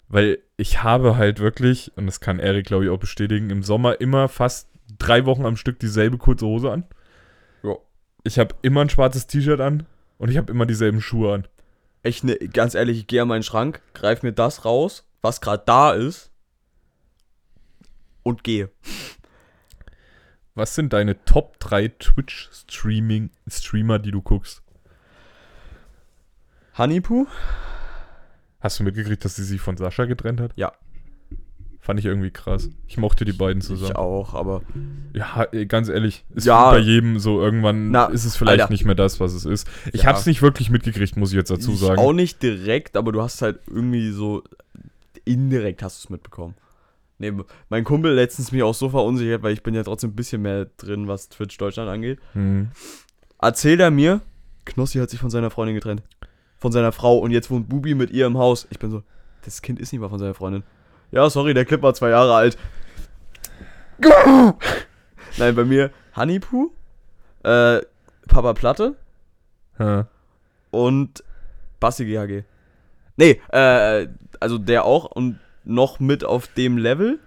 weil ich habe halt wirklich, und das kann Erik glaube ich auch bestätigen, im Sommer immer fast drei Wochen am Stück dieselbe kurze Hose an. Ja. Ich habe immer ein schwarzes T-Shirt an und ich habe immer dieselben Schuhe an. Ich ne, ganz ehrlich, ich gehe an meinen Schrank, greife mir das raus, was gerade da ist und gehe. Was sind deine Top 3 Twitch-Streaming-Streamer, die du guckst? Honeypoo? Hast du mitgekriegt, dass sie sich von Sascha getrennt hat? Ja. Fand ich irgendwie krass. Ich mochte die beiden Ich zusammen. auch, aber Ja, ganz ehrlich, ist Ja. bei jedem so irgendwann Na, ist es vielleicht Alter. nicht mehr das, was es ist. Ich Ja. hab's nicht wirklich mitgekriegt, muss ich jetzt dazu ich sagen. auch nicht direkt, aber du hast halt irgendwie so indirekt hast du es mitbekommen. Nee, mein Kumpel letztens mich auch so verunsichert, weil ich bin ja trotzdem ein bisschen mehr drin, was Twitch Deutschland angeht. Hm. Erzählt er mir, Knossi hat sich von seiner Freundin getrennt. Von seiner Frau und jetzt wohnt Bubi mit ihr im Haus. Ich bin so, das Kind ist nicht mal von seiner Freundin. Ja, sorry, der Clip war zwei Jahre alt. Nein, bei mir Honeypoo, äh, Papa Platte Ja. und Basti GHG. Nee, äh, also der auch und noch mit auf dem Level,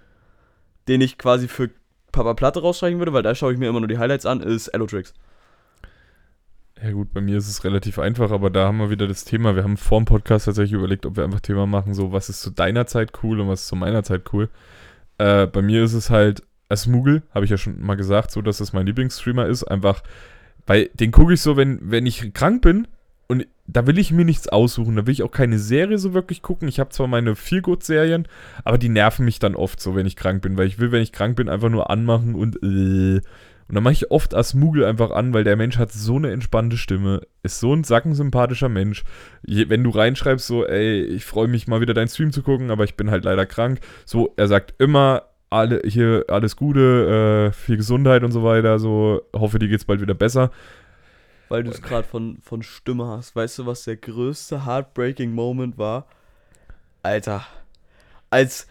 den ich quasi für Papa Platte rausstreichen würde, weil da schaue ich mir immer nur die Highlights an, ist Elotrix. Ja gut, bei mir ist es relativ einfach, aber da haben wir wieder das Thema. Wir haben vor dem Podcast tatsächlich überlegt, ob wir einfach Thema machen, so was ist zu deiner Zeit cool und was ist zu meiner Zeit cool. Äh, bei mir ist es halt Asmugel, habe ich ja schon mal gesagt, so dass das mein Lieblingsstreamer ist. Einfach, weil den gucke ich so, wenn, wenn ich krank bin und da will ich mir nichts aussuchen. Da will ich auch keine Serie so wirklich gucken. Ich habe zwar meine Feelgood-Serien, aber die nerven mich dann oft so, wenn ich krank bin, weil ich will, wenn ich krank bin, einfach nur anmachen und äh. Und dann mache ich oft Asmugel einfach an, weil der Mensch hat so eine entspannte Stimme, ist so ein sackensympathischer Mensch. Je, wenn du reinschreibst, so, ey, ich freue mich mal wieder deinen Stream zu gucken, aber ich bin halt leider krank. So, er sagt immer, alle, hier, alles Gute, äh, viel Gesundheit und so weiter, so, hoffe, dir geht's bald wieder besser. Weil du es gerade von, von Stimme hast. Weißt du, was der größte Heartbreaking Moment war? Alter. Als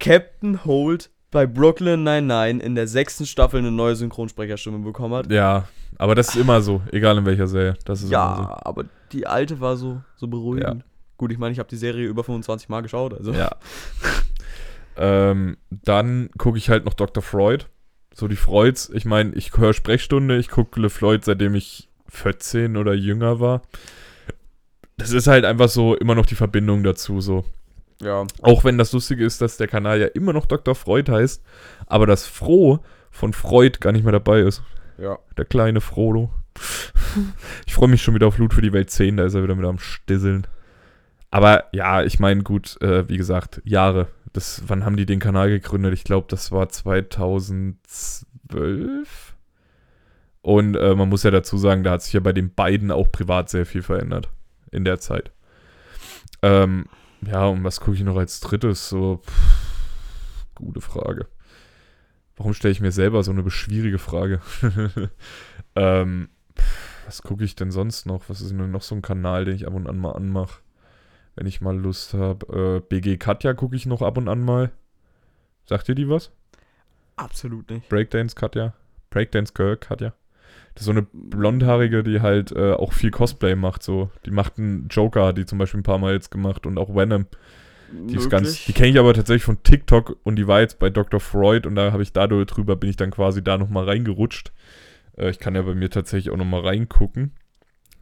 Captain Holt bei Brooklyn 99 in der sechsten Staffel eine neue Synchronsprecherstimme bekommen hat. Ja, aber das ist immer so, egal in welcher Serie. Das ist Ja, aber die alte war so, so beruhigend. Gut, ich meine, ich habe die Serie über 25 Mal geschaut. Also. so. Ja. ähm, dann gucke ich halt noch Dr. Freud. So die Freuds. Ich meine, ich höre Sprechstunde, ich gucke Le Floyd, seitdem ich 14 oder jünger war. Das ist halt einfach so immer noch die Verbindung dazu, so. Ja. Auch wenn das Lustige ist, dass der Kanal ja immer noch Dr. Freud heißt, aber das Froh von Freud gar nicht mehr dabei ist. Ja. Der kleine Frodo. Ich freue mich schon wieder auf Loot für die Welt 10, da ist er wieder mit am Stisseln. Aber ja, ich meine, gut, äh, wie gesagt, Jahre. Das, wann haben die den Kanal gegründet? Ich glaube, das war 2012. Und äh, man muss ja dazu sagen, da hat sich ja bei den beiden auch privat sehr viel verändert in der Zeit. Ähm, ja, und was gucke ich noch als drittes? So, pff, gute Frage. Warum stelle ich mir selber so eine schwierige Frage? ähm, pff, was gucke ich denn sonst noch? Was ist denn noch so ein Kanal, den ich ab und an mal anmache? Wenn ich mal Lust habe. Äh, BG Katja gucke ich noch ab und an mal. Sagt ihr die was? Absolut nicht. Breakdance Katja? Breakdance Girl Katja? Das ist so eine blondhaarige, die halt äh, auch viel Cosplay macht. So, die macht einen Joker, die zum Beispiel ein paar Mal jetzt gemacht und auch Venom. Die ist ganz, die kenne ich aber tatsächlich von TikTok und die war jetzt bei Dr. Freud und da habe ich dadurch drüber, bin ich dann quasi da nochmal reingerutscht. Äh, ich kann ja bei mir tatsächlich auch nochmal reingucken.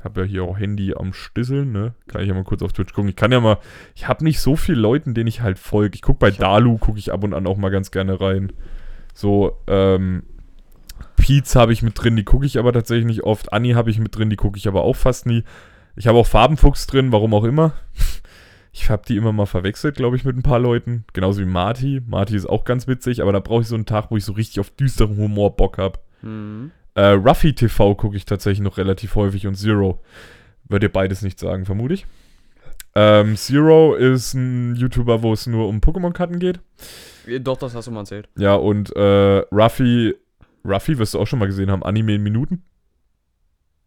Habe ja hier auch Handy am Stisseln, ne? Kann ich ja mal kurz auf Twitch gucken. Ich kann ja mal, ich habe nicht so viele Leuten, denen ich halt folge. Ich gucke bei Ich Dalu, gucke ich ab und an auch mal ganz gerne rein. So, ähm, Pete's habe ich mit drin, die gucke ich aber tatsächlich nicht oft. Anni habe ich mit drin, die gucke ich aber auch fast nie. Ich habe auch Farbenfuchs drin, warum auch immer. Ich habe die immer mal verwechselt, glaube ich, mit ein paar Leuten. Genauso wie Marty. Marty ist auch ganz witzig, aber da brauche ich so einen Tag, wo ich so richtig auf düsteren Humor Bock habe. Mhm. Äh, Ruffy TV gucke ich tatsächlich noch relativ häufig und Zero. Wird ihr beides nicht sagen, vermute ich. Ähm, Zero ist ein YouTuber, wo es nur um Pokémon-Karten geht. Doch, das hast du mal erzählt. Ja, und äh, Ruffy, Ruffy wirst du auch schon mal gesehen haben, Anime in Minuten.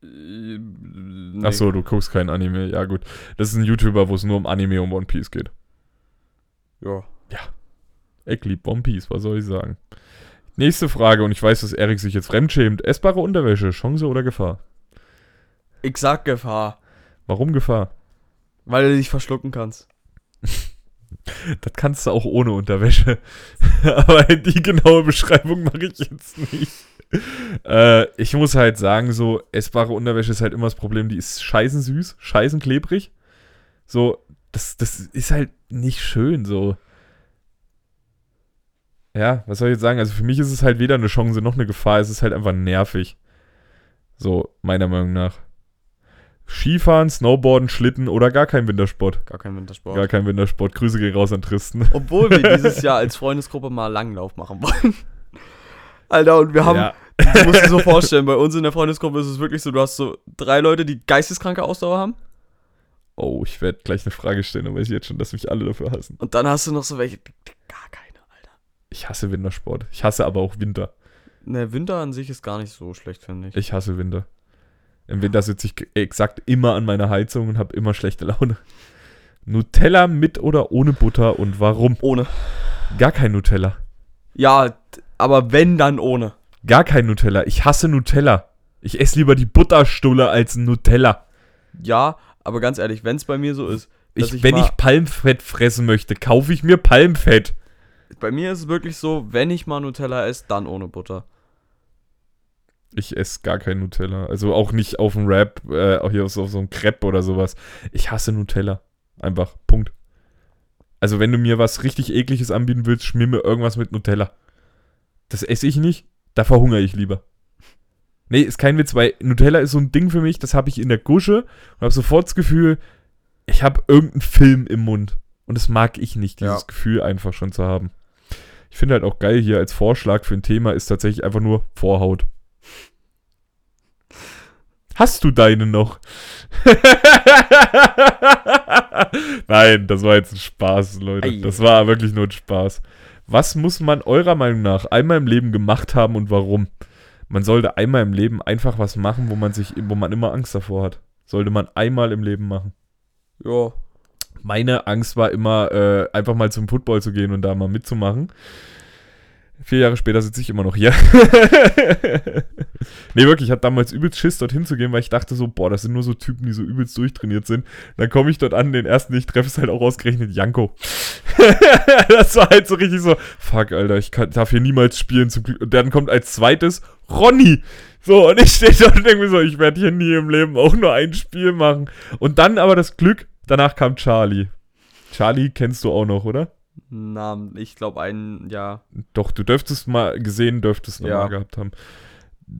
Äh, nee. Ach so, du guckst kein Anime. Ja, gut. Das ist ein YouTuber, wo es nur um Anime und One Piece geht. Ja. Ich lieb One Piece, was soll ich sagen? Nächste Frage, und ich weiß, dass Erik sich jetzt fremdschämt. Essbare Unterwäsche, Chance oder Gefahr? Ich sag Gefahr, Warum Gefahr? weil du dich verschlucken kannst. Das kannst du auch ohne Unterwäsche. Aber die genaue Beschreibung mache ich jetzt nicht. Äh, ich muss halt sagen, so, essbare Unterwäsche ist halt immer das Problem, die ist scheißen süß, scheißen klebrig. So, das, das ist halt nicht schön, so. Ja, was soll ich jetzt sagen? Also für mich ist es halt weder eine Chance noch eine Gefahr, es ist halt einfach nervig. So, meiner Meinung nach. Skifahren, Snowboarden, Schlitten oder gar kein Wintersport. Gar kein Wintersport. Gar kein Wintersport. Grüße gehen raus an Tristan. Obwohl wir dieses Jahr als Freundesgruppe mal Langlauf machen wollen. Alter, und wir haben, ja, du musst dir so vorstellen, bei uns in der Freundesgruppe ist es wirklich so, du hast so drei Leute, die geisteskranke Ausdauer haben. Oh, ich werde gleich eine Frage stellen, aber ich jetzt schon, dass mich alle dafür hassen. Und dann hast du noch so welche, gar keine, Alter. Ich hasse Wintersport. Ich hasse aber auch Winter. Ne, Winter an sich ist gar nicht so schlecht, finde ich. Ich hasse Winter. Im Winter sitze ich exakt immer an meiner Heizung und habe immer schlechte Laune. Nutella mit oder ohne Butter und warum? Ohne. Gar kein Nutella. Ja, aber wenn, dann ohne. Gar kein Nutella. Ich hasse Nutella. Ich esse lieber die Butterstulle als Nutella. Ja, aber ganz ehrlich, wenn es bei mir so ist, Ich, ich wenn ich Palmfett fressen möchte, kaufe ich mir Palmfett. bei mir ist es wirklich so, wenn ich mal Nutella esse, dann ohne Butter. Ich esse gar kein Nutella. Also auch nicht auf dem Rap, äh, auch hier auf so, auf so einem Crepe oder sowas. Ich hasse Nutella. Einfach. Punkt. Also wenn du mir was richtig ekliges anbieten willst, schmier mir irgendwas mit Nutella. Das esse ich nicht. Da verhungere ich lieber. Nee, ist kein Witz, weil Nutella ist so ein Ding für mich, das habe ich in der Gusche und habe sofort das Gefühl, ich habe irgendeinen Film im Mund. Und das mag ich nicht, dieses Ja. Gefühl einfach schon zu haben. Ich finde halt auch geil hier als Vorschlag für ein Thema ist tatsächlich einfach nur Vorhaut. Hast du deine noch? Nein, das war jetzt ein Spaß, Leute. Das war wirklich nur ein Spaß. Was muss man eurer Meinung nach einmal im Leben gemacht haben und warum? Man sollte einmal im Leben einfach was machen, wo man sich, wo man immer Angst davor hat. Sollte man einmal im Leben machen. Ja. Meine Angst war immer, äh, einfach mal zum Football zu gehen und da mal mitzumachen. Vier Jahre später sitze ich immer noch hier. nee, wirklich, ich hatte damals übelst Schiss, dorthin zu gehen, weil ich dachte so, boah, das sind nur so Typen, die so übelst durchtrainiert sind. Dann komme ich dort an, den ersten, den ich treffe, ist halt auch ausgerechnet Janko. das war halt so richtig so, fuck, Alter, ich kann, darf hier niemals spielen. Zum Glück. Und dann kommt als zweites Ronny. So, und ich stehe da und denke mir so, ich werde hier nie im Leben auch nur ein Spiel machen. Und dann aber das Glück, danach kam Charlie. Charlie kennst du auch noch, oder? Na, ich glaube ein, ja. Doch, du dürftest mal gesehen, dürftest Ja. mal gehabt haben.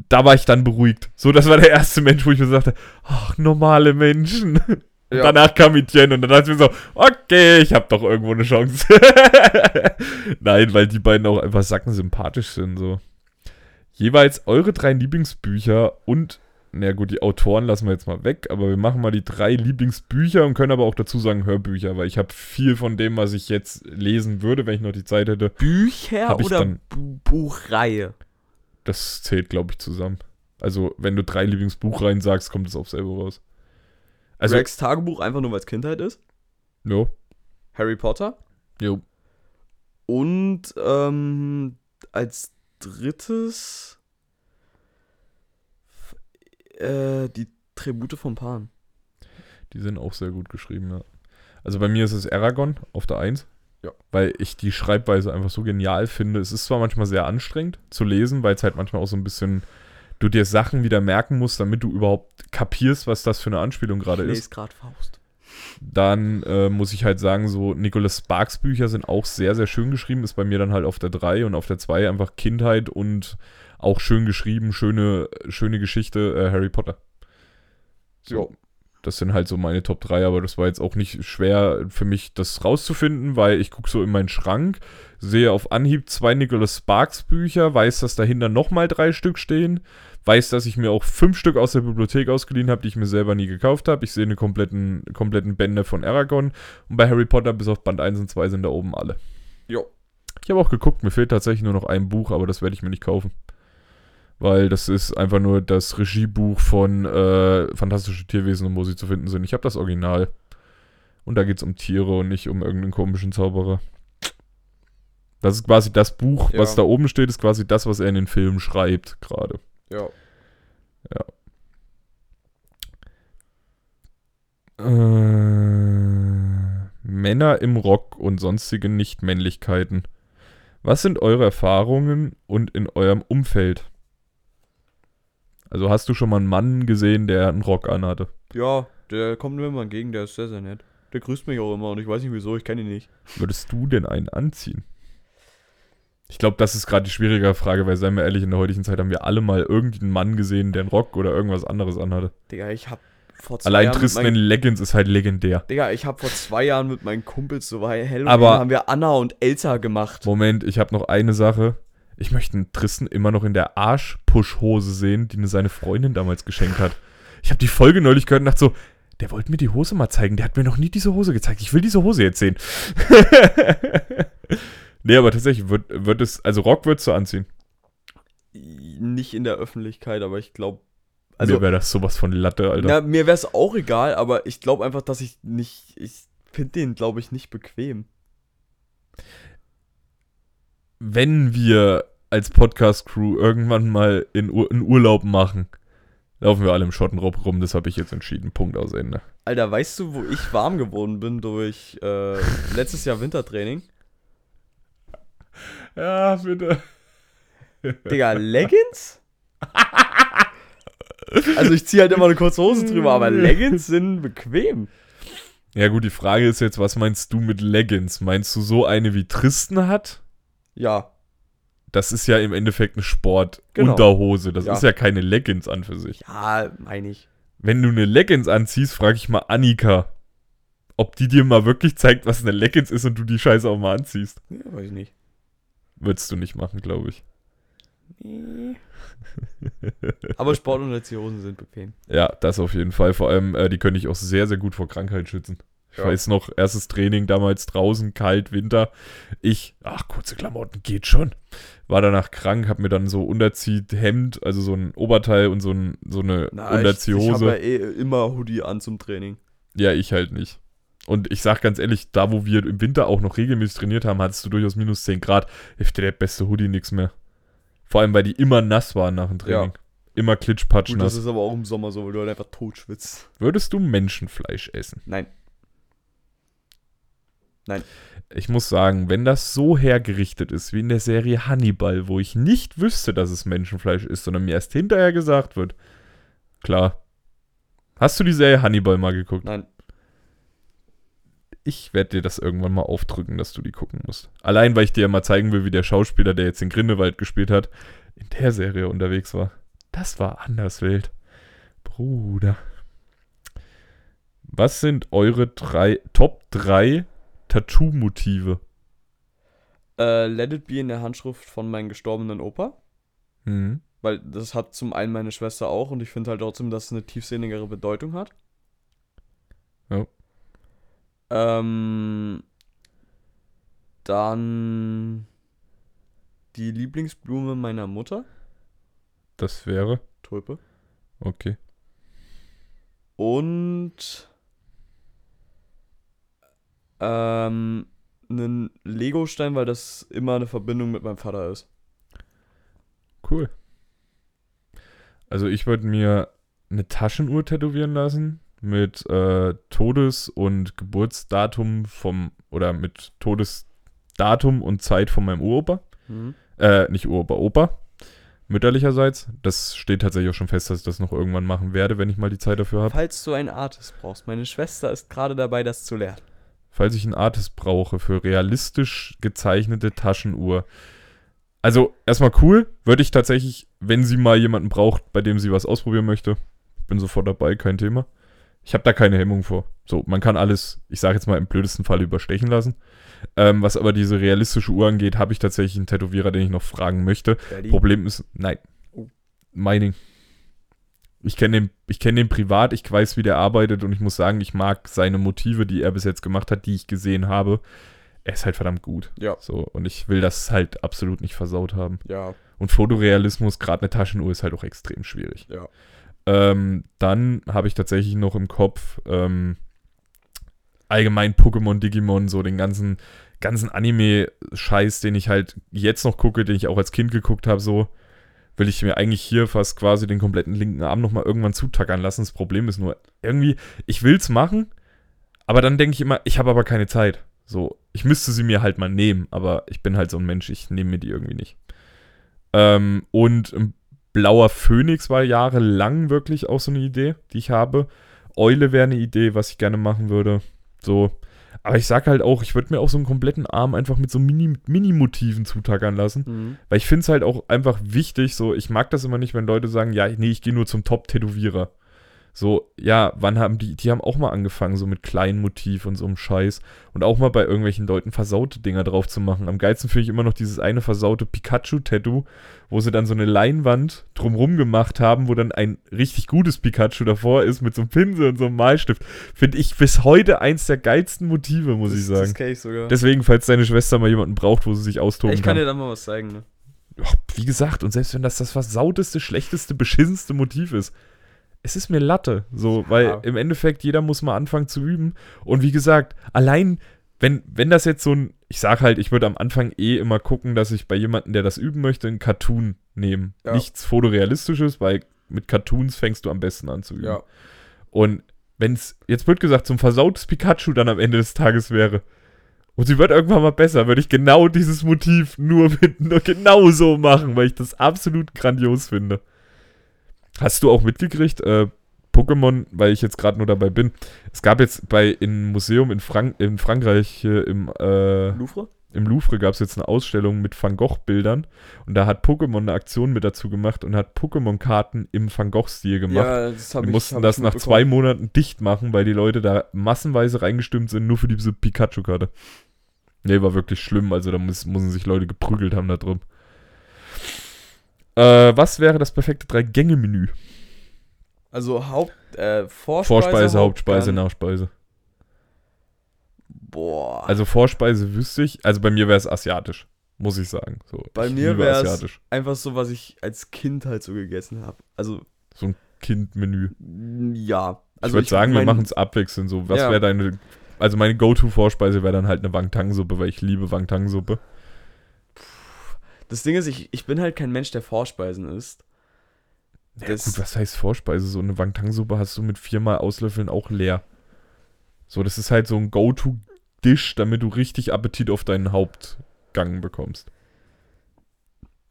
Da war ich dann beruhigt. So, das war der erste Mensch, wo ich mir sagte, ach, normale Menschen. Ja. danach kam Etienne und dann dachte ich mir so, okay, ich habe doch irgendwo eine Chance. Nein, weil die beiden auch einfach sacken sympathisch sind, so. Jeweils eure drei Lieblingsbücher und, na gut, die Autoren lassen wir jetzt mal weg, aber wir machen mal die drei Lieblingsbücher und können aber auch dazu sagen Hörbücher, weil ich habe viel von dem, was ich jetzt lesen würde, wenn ich noch die Zeit hätte. Bücher oder dann- Bu Buchreihe? Das zählt, glaube ich, zusammen. Also, wenn du drei Lieblingsbuchreihen sagst, kommt es auf selber raus. Also, Rex Tagebuch einfach nur, weil es Kindheit ist. jo, Harry Potter. jo. Und ähm, als drittes äh, die Tribute von Pan. Die sind auch sehr gut geschrieben, ja. Also bei mir ist es Aragon auf der 1. Ja. Weil ich die Schreibweise einfach so genial finde. Es ist zwar manchmal sehr anstrengend zu lesen, weil es halt manchmal auch so ein bisschen, du dir Sachen wieder merken musst, damit du überhaupt kapierst, was das für eine Anspielung gerade Ich ist. lese gerade Faust. Dann äh, muss ich halt sagen, so Nicholas Sparks Bücher sind auch sehr, sehr schön geschrieben. Ist bei mir dann halt auf der 3 und auf der 2 einfach Kindheit und auch schön geschrieben, schöne, schöne Geschichte, äh, Harry Potter. So, das sind halt so meine Top 3, aber das war jetzt auch nicht schwer für mich, das rauszufinden, weil ich gucke so in meinen Schrank, sehe auf Anhieb zwei Nicholas Sparks Bücher, weiß, dass dahinter nochmal drei Stück stehen, weiß, dass ich mir auch fünf Stück aus der Bibliothek ausgeliehen habe, die ich mir selber nie gekauft habe. Ich sehe eine kompletten, kompletten Bände von Aragon und bei Harry Potter bis auf Band 1 und 2 sind da oben alle. Jo. Ich habe auch geguckt, mir fehlt tatsächlich nur noch ein Buch, aber das werde ich mir nicht kaufen. Weil das ist einfach nur das Regiebuch von äh, Fantastische Tierwesen und wo sie zu finden sind. Ich habe das Original. Und da geht es um Tiere und nicht um irgendeinen komischen Zauberer. Das ist quasi das Buch, Ja. was da oben steht, ist quasi das, was er in den Filmen schreibt gerade. Ja. Äh, Männer im Rock und sonstige Nichtmännlichkeiten. Was sind eure Erfahrungen und in eurem Umfeld? Also hast du schon mal einen Mann gesehen, der einen Rock anhatte? Ja, der kommt mir immer entgegen, der ist sehr, sehr nett. Der grüßt mich auch immer und ich weiß nicht wieso, ich kenne ihn nicht. Würdest du denn einen anziehen? Ich glaube, das ist gerade die schwierige Frage, weil, seien wir ehrlich, in der heutigen Zeit haben wir alle mal irgendeinen Mann gesehen, der einen Rock oder irgendwas anderes anhatte. Digga, ich hab vor zwei Allein Jahren. Tristan in Leggings ist halt legendär. Digga, ich hab vor zwei Jahren mit meinen Kumpels so bei Halloween Aber- haben wir Anna und Elsa gemacht. Moment, ich habe noch eine Sache. Ich möchte einen Tristan immer noch in der Arschpuschhose sehen, die mir seine Freundin damals geschenkt hat. Ich habe die Folge neulich gehört und dachte so, der wollte mir die Hose mal zeigen. Der hat mir noch nie diese Hose gezeigt. Ich will diese Hose jetzt sehen. nee, aber tatsächlich wird, wird es, also Rock würdest du anziehen. Nicht in der Öffentlichkeit, aber ich glaube. Also, Also, mir wäre das sowas von Latte, Alter. na, mir wäre es auch egal, aber ich glaube einfach, dass ich nicht. Ich finde den, glaube ich, nicht bequem. Wenn wir als Podcast-Crew irgendwann mal in, Ur in Urlaub machen, laufen wir alle im Schottenrob rum. Das habe ich jetzt entschieden. Punkt aus Ende. Alter, weißt du, wo ich warm geworden bin durch äh, letztes Jahr Wintertraining? Ja, bitte. Digga, Leggings? Also ich ziehe halt immer eine kurze Hose drüber, aber Leggings sind bequem. Ja gut, die Frage ist jetzt, was meinst du mit Leggings? Meinst du so eine wie Tristan hat? Ja, Das ist ja im Endeffekt eine Genau. Sportunterhose. Das Ja. ist ja keine Leggings an für sich. ja, meine ich. Wenn du eine Leggings anziehst, frage ich mal Annika, ob die dir mal wirklich zeigt, was eine Leggings ist und du die Scheiße auch mal anziehst. Ja, weiß ich nicht. Würdest du nicht machen, glaube ich. Nee. Aber Sport- und Hosen sind bequem. Ja, das auf jeden Fall. Vor allem, äh, die können dich auch sehr, sehr gut vor Krankheit schützen. Ich Ja. weiß noch, erstes Training damals draußen, kalt, Winter. Ich, ach, kurze Klamotten, geht schon. War danach krank, hab mir dann so Unterziehhemd, also so ein Oberteil und so, ein, so eine Na, ich, ich habe Unterziehhose. ja eh immer Hoodie an zum Training. Ja, ich halt nicht. Und ich sag ganz ehrlich, da wo wir im Winter auch noch regelmäßig trainiert haben, hattest du durchaus minus 10 Grad. Hilft dir der beste Hoodie nix mehr. Vor allem, weil die immer nass waren nach dem Training. Immer Gut, das klitschpatschnass. ist aber auch im Sommer so, weil du halt einfach tot schwitzt. Würdest du Menschenfleisch essen? Nein. Nein. Ich muss sagen, wenn das so hergerichtet ist wie in der Serie Hannibal, wo ich nicht wüsste, dass es Menschenfleisch ist, sondern mir erst hinterher gesagt wird, klar. Hast du die Serie Hannibal mal geguckt? Nein. Ich werde dir das irgendwann mal aufdrücken, dass du die gucken musst. Allein, weil ich dir ja mal zeigen will, wie der Schauspieler, der jetzt in Grindelwald gespielt hat, in der Serie unterwegs war. Das war anders wild. Bruder. Was sind eure drei, Top 3 Tattoo-Motive? Äh, Let It Be in der Handschrift von meinem gestorbenen Opa. Mhm. Weil das hat zum einen meine Schwester auch und ich finde halt trotzdem, dass es eine tiefsinnigere Bedeutung hat. Ja. Ähm, dann die Lieblingsblume meiner Mutter, Das wäre. Tulpe. Okay. Und ähm, einen Legostein, weil das immer eine Verbindung mit meinem Vater ist. Cool. Also ich würde mir eine Taschenuhr tätowieren lassen mit äh, Todes- und Geburtsdatum vom oder mit Todesdatum und Zeit von meinem Uropa. Mhm. Äh, nicht Uropa, Opa. Mütterlicherseits. Das steht tatsächlich auch schon fest, dass ich das noch irgendwann machen werde, wenn ich mal die Zeit dafür habe. Falls du einen Artist brauchst, meine Schwester ist gerade dabei, das zu lernen. Falls ich einen Artist brauche für realistisch gezeichnete Taschenuhr. Also erstmal cool, würde ich tatsächlich, wenn sie mal jemanden braucht, bei dem sie was ausprobieren möchte, bin sofort dabei, kein Thema. Ich habe da keine Hemmung vor. So, man kann alles, ich sage jetzt mal im blödesten Fall überstechen lassen. Ähm, was aber diese realistische Uhr angeht, habe ich tatsächlich einen Tätowierer, den ich noch fragen möchte. Daddy. Problem ist, nein. Oh. Ich kenne den, ich kenne den privat, ich weiß, wie der arbeitet und ich muss sagen, ich mag seine Motive, die er bis jetzt gemacht hat, die ich gesehen habe. Er ist halt verdammt gut. Ja. So, und ich will das halt absolut nicht versaut haben. Ja, Und Fotorealismus, gerade eine Taschenuhr, ist halt auch extrem schwierig. ja. Ähm, dann habe ich tatsächlich noch im Kopf ähm, allgemein Pokémon, Digimon, so den ganzen, ganzen Anime-Scheiß, den ich halt jetzt noch gucke, den ich auch als Kind geguckt habe, so will ich mir eigentlich hier fast quasi den kompletten linken Arm nochmal irgendwann zutackern lassen. Das Problem ist nur, irgendwie, ich will's machen, aber dann denke ich immer, ich habe aber keine Zeit. So, ich müsste sie mir halt mal nehmen, aber ich bin halt so ein Mensch, ich nehme mir die irgendwie nicht. Ähm, und ein blauer Phönix war jahrelang wirklich auch so eine Idee, die ich habe. Eule wäre eine Idee, was ich gerne machen würde. So. Aber ich sag halt auch, ich würde mir auch so einen kompletten Arm einfach mit so Mini- Mini-Motiven zutackern lassen. Mhm. Weil ich finde es halt auch einfach wichtig, so, ich mag das immer nicht, wenn Leute sagen, ja, nee, ich gehe nur zum Top-Tätowierer. So, ja, wann haben die, die haben auch mal angefangen, so mit kleinen Motiv und so einem Scheiß. Und auch mal bei irgendwelchen Leuten versaute Dinger drauf zu machen. Am geilsten finde ich immer noch dieses eine versaute Pikachu-Tattoo, wo sie dann so eine Leinwand drumrum gemacht haben, wo dann ein richtig gutes Pikachu davor ist mit so einem Pinsel und so einem Malstift. Finde ich bis heute eins der geilsten Motive, muss ich Das sagen. kenn ich sogar. Deswegen, falls deine Schwester mal jemanden braucht, wo sie sich austoben ich kann kann. dir dann mal was zeigen, ne? Ja, wie gesagt, und selbst wenn das das versauteste, schlechteste, beschissenste Motiv ist, es ist mir Latte. So, Ja. weil im Endeffekt jeder muss mal anfangen zu üben. Und wie gesagt, allein, wenn, wenn das jetzt so ein, ich sag halt, ich würde am Anfang eh immer gucken, dass ich bei jemandem, der das üben möchte, einen Cartoon nehme. Ja. Nichts Fotorealistisches, weil mit Cartoons fängst du am besten an zu üben. Ja. Und wenn es, jetzt wird gesagt, so ein versautes Pikachu dann am Ende des Tages wäre. Und sie wird irgendwann mal besser, würde ich genau dieses Motiv nur, mit, nur genau so machen, weil ich das absolut grandios finde. Hast du auch mitgekriegt, äh, Pokémon, weil ich jetzt gerade nur dabei bin. Es gab jetzt bei im Museum in, Frank in Frankreich hier im, äh, Louvre? im Louvre gab es jetzt eine Ausstellung mit Van Gogh-Bildern und da hat Pokémon eine Aktion mit dazu gemacht und hat Pokémon-Karten im Van Gogh-Stil gemacht. Ja, das habe Wir ich mussten hab das nach zwei Monaten dicht machen, weil die Leute da massenweise reingestimmt sind, nur für diese Pikachu-Karte. Nee, war wirklich schlimm. Also da muss, müssen sich Leute geprügelt haben da drum. Äh, was wäre das perfekte Drei-Gänge-Menü? Also Haupt, äh, Vorspeise, Vorspeise, Hauptspeise. Nachspeise. Boah. Also Vorspeise wüsste ich, also bei mir wäre es asiatisch, muss ich sagen. So, Bei ich mir wär's- asiatisch. einfach so, was ich als Kind halt so gegessen habe. Also, So ein Kindmenü. ja. ich Also würde sagen, wir mein- machen es abwechselnd. So, was Ja. wäre deine, also meine Go-To-Vorspeise wäre dann halt eine Wang-Tang-Suppe, weil ich liebe Wang-Tang-Suppe. Das Ding ist, ich, ich bin halt kein Mensch, der Vorspeisen isst. Ja, Das- gut, was heißt Vorspeise? So eine Wang-Tang-Suppe hast du mit viermal Auslöffeln auch leer. So, das ist halt so ein Go-To-Ding Dish, damit du richtig Appetit auf deinen Hauptgang bekommst.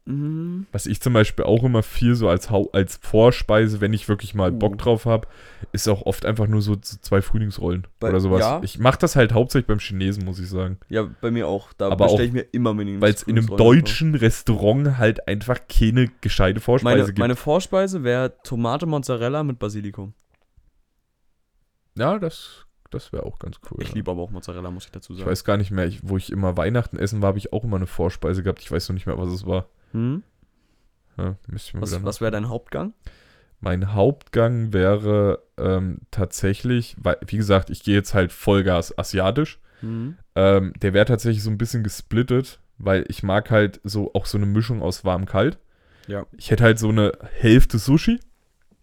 Mhm. Was ich zum Beispiel auch immer viel so als, Hau als Vorspeise, wenn ich wirklich mal Uh. Bock drauf habe, ist auch oft einfach nur so, so zwei Frühlingsrollen Bei- oder sowas. ja. Ich mache das halt hauptsächlich beim Chinesen, muss ich sagen. Ja, bei mir auch. Da Aber bestelle auch, ich mir immer Minimum. Weil es in einem deutschen Restaurant halt einfach keine gescheite Vorspeise meine, gibt. meine Vorspeise wäre Tomate Mozzarella mit Basilikum. ja, das, das wäre auch ganz cool. Ich ja. liebe aber auch Mozzarella, muss ich dazu Ich sagen. weiß gar nicht mehr, ich, wo ich immer Weihnachten essen war, habe ich auch immer eine Vorspeise gehabt. Ich weiß noch nicht mehr, was es war. Hm? Ja, Was, was wäre dein Hauptgang? Mein Hauptgang wäre ähm, tatsächlich, weil, wie gesagt, ich gehe jetzt halt Vollgas asiatisch. Hm? Ähm, der wäre tatsächlich so ein bisschen gesplittet, weil ich mag halt so auch so eine Mischung aus warm-kalt. Ja. Ich hätte halt so eine Hälfte Sushi,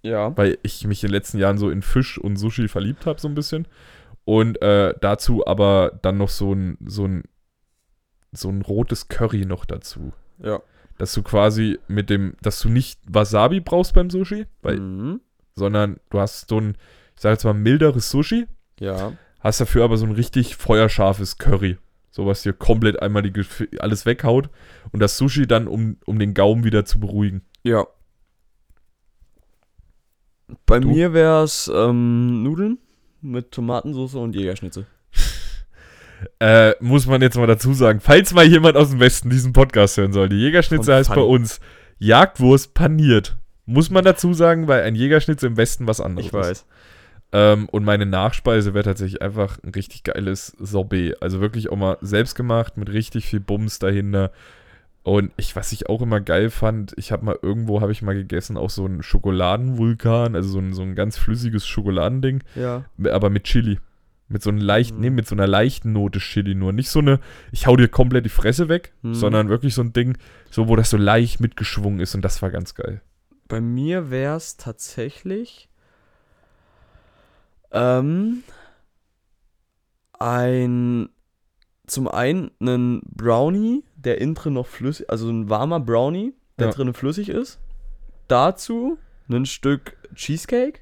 Ja. weil ich mich in den letzten Jahren so in Fisch und Sushi verliebt habe, so ein bisschen. Und äh, dazu aber dann noch so ein, so ein, so ein rotes Curry noch dazu. Ja. Dass du quasi mit dem, dass du nicht Wasabi brauchst beim Sushi, weil, Mhm. sondern du hast so ein, ich sage jetzt mal, milderes Sushi, Ja. hast dafür aber so ein richtig feuerscharfes Curry. So was dir komplett einmal die, alles weghaut und das Sushi dann, um, um den Gaumen wieder zu beruhigen. Ja. Bei Du? mir wäre es ähm, Nudeln mit Tomatensauce und Jägerschnitzel. Äh, muss man jetzt mal dazu sagen, falls mal jemand aus dem Westen diesen Podcast hören soll, die Jägerschnitzel heißt bei uns Jagdwurst paniert. Muss man dazu sagen, weil ein Jägerschnitzel im Westen was anderes Ich ist. weiß. Ähm, und meine Nachspeise wäre tatsächlich einfach ein richtig geiles Sorbet. Also wirklich auch mal selbst gemacht mit richtig viel Bums dahinter. Und ich, was ich auch immer geil fand, ich habe mal irgendwo, habe ich mal gegessen, auch so ein Schokoladenvulkan, also so ein, so ein ganz flüssiges Schokoladending, Ja. aber mit Chili. Mit so, einem leichten, Mhm. nee, mit so einer leichten Note Chili nur. Nicht so eine, ich hau dir komplett die Fresse weg, Mhm. sondern wirklich so ein Ding, so wo das so leicht mitgeschwungen ist und das war ganz geil. Bei mir wäre es tatsächlich ähm, ein zum einen ein Brownie, der innen drin noch flüssig, also ein warmer Brownie, der Ja. drinnen flüssig ist. Dazu ein Stück Cheesecake.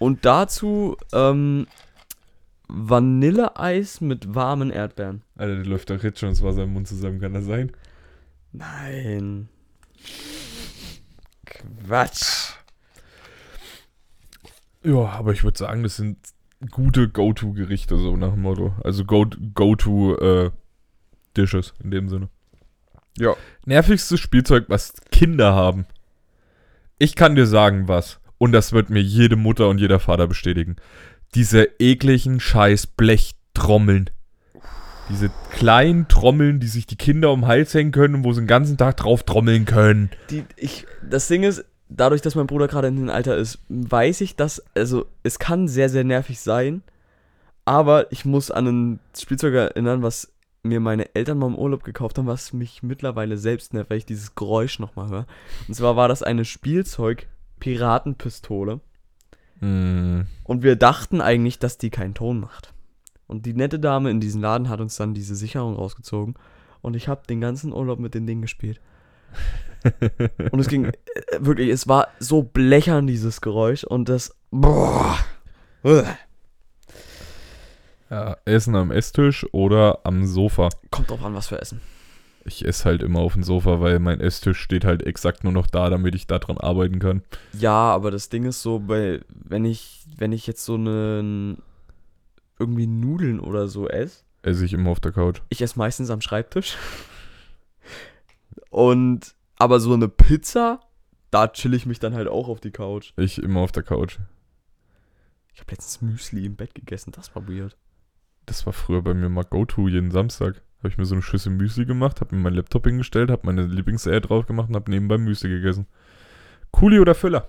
Und dazu ähm, Vanilleeis mit warmen Erdbeeren. Alter, der läuft doch jetzt schon das Wasser im Mund zusammen, kann das sein? Nein. Quatsch. Ja, aber ich würde sagen, das sind gute Go-To-Gerichte, so nach dem Motto. Also Go- Go-To-Dishes in dem Sinne. Ja. Nervigstes Spielzeug, was Kinder haben. Ich kann dir sagen, was. Und das wird mir jede Mutter und jeder Vater bestätigen. Diese ekligen scheiß Blechtrommeln. Diese kleinen Trommeln, die sich die Kinder um den Hals hängen können und wo sie den ganzen Tag drauf trommeln können. Die, ich, das Ding ist, dadurch, dass mein Bruder gerade in dem Alter ist, weiß ich, dass, also es kann sehr, sehr nervig sein, aber ich muss an ein Spielzeug erinnern, was mir meine Eltern mal im Urlaub gekauft haben, was mich mittlerweile selbst nervt, weil ich dieses Geräusch nochmal höre. Und zwar war das eine Spielzeug-Piratenpistole. Hm. Und wir dachten eigentlich, dass die keinen Ton macht. Und die nette Dame in diesem Laden hat uns dann diese Sicherung rausgezogen. Und ich habe den ganzen Urlaub mit dem Ding gespielt. Und es ging äh, wirklich, es war so blechern, dieses Geräusch. Und das. Boah. Ja, Essen am Esstisch oder am Sofa. Kommt drauf an, was für Essen. Ich esse halt immer auf dem Sofa, weil mein Esstisch steht halt exakt nur noch da, damit ich daran arbeiten kann. Ja, aber das Ding ist so, bei, wenn ich, wenn ich jetzt so einen irgendwie Nudeln oder so esse, Esse ich immer auf der Couch. ich esse meistens am Schreibtisch. Und aber so eine Pizza, da chill ich mich dann halt auch auf die Couch. Ich immer auf der Couch. Ich habe letztens Müsli im Bett gegessen, das war weird. Das war früher bei mir mal Go-To jeden Samstag. Habe ich mir so eine Schüssel Müsli gemacht, habe mir meinen Laptop hingestellt, habe meine Lieblings-Air drauf gemacht und habe nebenbei Müsli gegessen. Kuli oder Füller?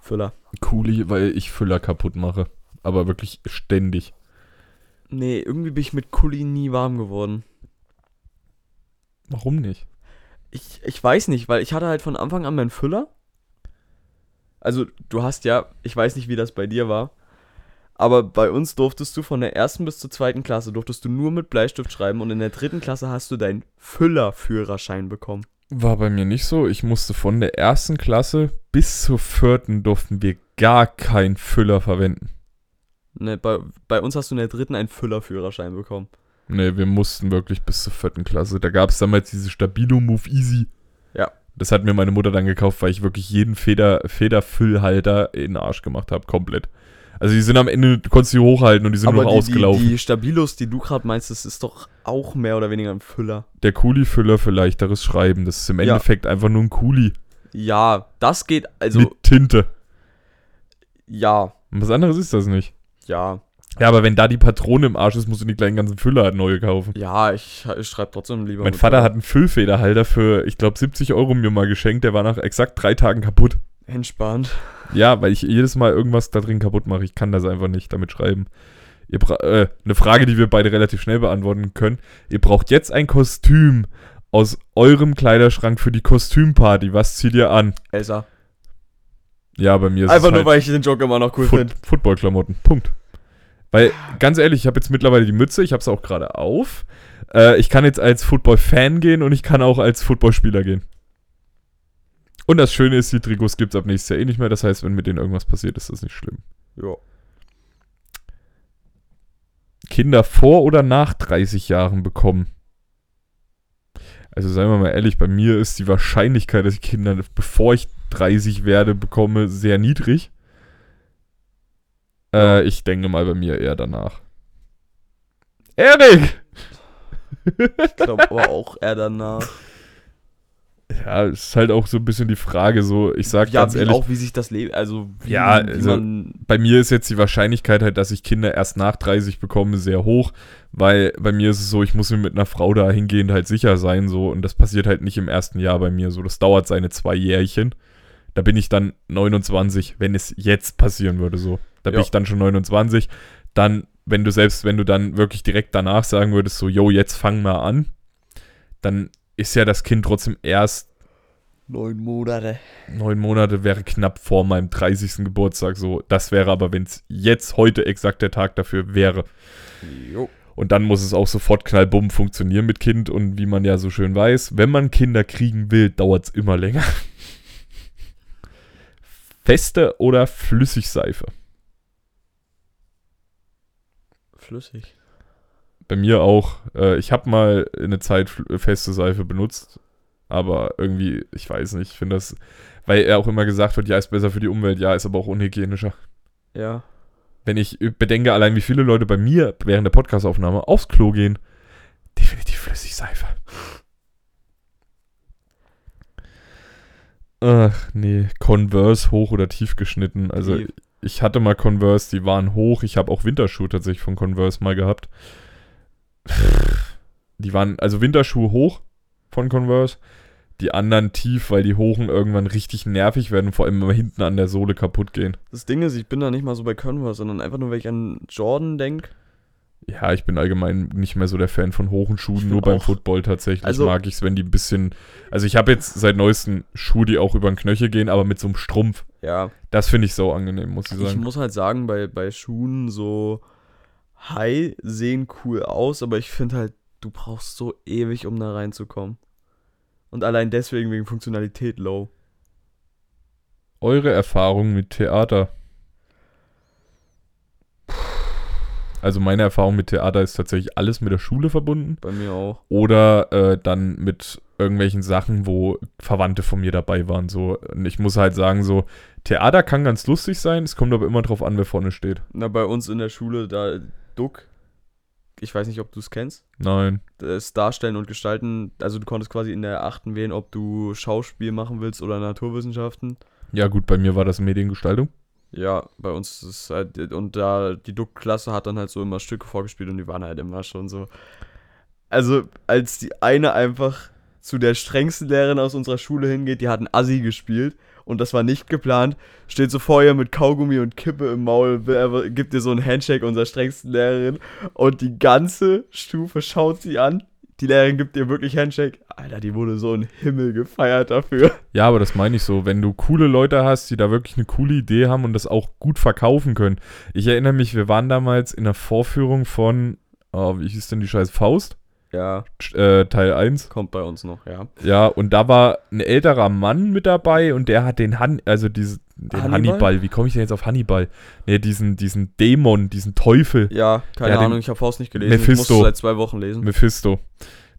Füller. Kuli, weil ich Füller kaputt mache. Aber wirklich ständig. Nee, irgendwie bin ich mit Kuli nie warm geworden. Warum nicht? Ich, ich weiß nicht, weil ich hatte halt von Anfang an meinen Füller. Also, du hast ja, ich weiß nicht, wie das bei dir war, aber bei uns durftest du von der ersten bis zur zweiten Klasse durftest du nur mit Bleistift schreiben und in der dritten Klasse hast du deinen Füllerführerschein bekommen. War bei mir nicht so. Ich musste von der ersten Klasse bis zur vierten durften wir gar keinen Füller verwenden. Ne, bei, bei uns hast du in der dritten einen Füllerführerschein bekommen. Nee, wir mussten wirklich bis zur vierten Klasse. Da gab es damals diese Stabilo Move Easy. Ja. Das hat mir meine Mutter dann gekauft, weil ich wirklich jeden Feder, Federfüllhalter in den Arsch gemacht habe, komplett. Also die sind am Ende, du konntest die hochhalten und die sind Aber noch die, ausgelaufen. Die, die Stabilos, die du gerade meinst, das ist doch auch mehr oder weniger ein Füller. Der Kuli-Füller für leichteres Schreiben. Das ist im Ja. Endeffekt einfach nur ein Kuli Ja, das geht, also, mit Tinte. ja, Und was anderes ist das nicht. ja, Ja, aber wenn da die Patrone im Arsch ist, musst du die kleinen ganzen Füller halt neu kaufen. ja, ich, ich schreibe trotzdem lieber Mein Vater hat einen Füllfederhalter für, ich glaube, 70 Euro mir mal geschenkt. Der war nach exakt drei Tagen kaputt. Entspannt. Ja, weil ich jedes Mal irgendwas da drin kaputt mache. Ich kann das einfach nicht damit schreiben. Ihr bra äh, eine Frage, die wir beide relativ schnell beantworten können. Ihr braucht jetzt ein Kostüm aus eurem Kleiderschrank für die Kostümparty. Was zieht ihr an? Elsa. Ja, bei mir ist Einfach es nur, halt weil ich den Joke immer noch cool Foot finde. Footballklamotten. Punkt. Weil, ganz ehrlich, ich habe jetzt mittlerweile die Mütze, ich habe es auch gerade auf. Äh, ich kann jetzt als Football-Fan gehen und ich kann auch als Footballspieler gehen. Und das Schöne ist, die Trikots gibt es ab nächstes Jahr eh nicht mehr. Das heißt, wenn mit denen irgendwas passiert, ist das nicht schlimm. Ja. Kinder vor oder nach 30 Jahren bekommen. Also seien wir mal ehrlich, bei mir ist die Wahrscheinlichkeit, dass ich Kinder, bevor ich 30 werde, bekomme, sehr niedrig. Äh, ich denke mal bei mir eher danach. Erik! Ich glaube aber auch eher danach. Ja, es ist halt auch so ein bisschen die Frage, so, ich sag ja, ganz ehrlich, auch wie sich das Leben, also wie, Ja, wie also- man, bei mir ist jetzt die Wahrscheinlichkeit halt, dass ich Kinder erst nach 30 bekomme, sehr hoch, weil bei mir ist es so, ich muss mir mit einer Frau dahingehend halt sicher sein, so, und das passiert halt nicht im ersten Jahr bei mir, so, das dauert seine zwei Jährchen. Da bin ich dann 29, wenn es jetzt passieren würde, so. Da bin Ja. ich dann schon 29. Dann, wenn du selbst, wenn du dann wirklich direkt danach sagen würdest, so, yo, jetzt fang mal an, dann ist ja das Kind trotzdem erst neun Monate. neun Monate wäre knapp vor meinem 30. Geburtstag so. Das wäre aber, wenn es jetzt heute exakt der Tag dafür wäre. Jo. Und dann muss es auch sofort knallbumm funktionieren mit Kind. Und wie man ja so schön weiß, wenn man Kinder kriegen will, dauert es immer länger. Feste oder Flüssigseife? Flüssig. Bei mir auch. Äh, ich habe mal eine Zeit feste Seife benutzt. Aber irgendwie, ich weiß nicht, ich finde das, weil er auch immer gesagt wird, ja, ist besser für die Umwelt, ja, ist aber auch unhygienischer. Ja. wenn ich bedenke allein, wie viele Leute bei mir während der Podcastaufnahme aufs Klo gehen, definitiv Flüssigseife. Ach nee, Converse hoch oder tief geschnitten. Also ich hatte mal Converse, die waren hoch. Ich habe auch Winterschuhe tatsächlich von Converse mal gehabt. Die waren, also Winterschuhe hoch von Converse. Die anderen tief, weil die hochen irgendwann richtig nervig werden, vor allem immer hinten an der Sohle kaputt gehen. Das Ding ist, ich bin da nicht mal so bei Converse, sondern einfach nur, weil ich an Jordan denke. Ja, ich bin allgemein nicht mehr so der Fan von hohen Schuhen, Ich nur beim Football tatsächlich Also- mag ich es, wenn die ein bisschen. Also ich habe jetzt seit neuesten Schuhe, die auch über den Knöchel gehen, aber mit so einem Strumpf. Ja. Das finde ich so angenehm, muss ich Ich sagen. muss halt sagen, bei, bei Schuhen so High sehen cool aus, aber ich finde halt, du brauchst so ewig, um da reinzukommen. Und allein deswegen wegen Funktionalität low. Eure Erfahrung mit Theater. Also meine Erfahrung mit Theater ist tatsächlich alles mit der Schule verbunden Bei mir auch. oder äh, dann mit irgendwelchen Sachen, wo Verwandte von mir dabei waren. So, und ich muss halt sagen, so Theater kann ganz lustig sein, es kommt aber immer drauf an, wer vorne steht. Na, bei uns in der Schule, da Duck, ich weiß nicht, ob du es kennst, Nein. das Darstellen und Gestalten, also du konntest quasi in der achten wählen, ob du Schauspiel machen willst oder Naturwissenschaften. Ja, gut, bei mir war das Mediengestaltung. Ja, bei uns ist halt, und da die Duck-Klasse hat dann halt so immer Stücke vorgespielt und die waren halt immer schon so. Also, als die eine einfach zu der strengsten Lehrerin aus unserer Schule hingeht, die hat ein Assi gespielt und das war nicht geplant, steht so vor ihr mit Kaugummi und Kippe im Maul, gibt ihr so einen Handshake unserer strengsten Lehrerin und die ganze Stufe schaut sie an. Die Lehrerin gibt ihr wirklich Handshake. Alter, die wurde so im Himmel gefeiert dafür. Ja, aber das meine ich so. Wenn du coole Leute hast, die da wirklich eine coole Idee haben und das auch gut verkaufen können. Ich erinnere mich, wir waren damals in der Vorführung von, oh, wie hieß denn die scheiß Faust? Ja, Äh, Teil 1. kommt bei uns noch, ja. Ja, und da war ein älterer Mann mit dabei und der hat den Han also diese, den Hannibal? Hannibal. Wie komme ich denn jetzt auf Hannibal? Ne, diesen, diesen Dämon, diesen Teufel, Ja, keine Ja, Ahnung, ich habe Faust nicht gelesen. Ich Mephisto. musste seit zwei Wochen lesen. Mephisto.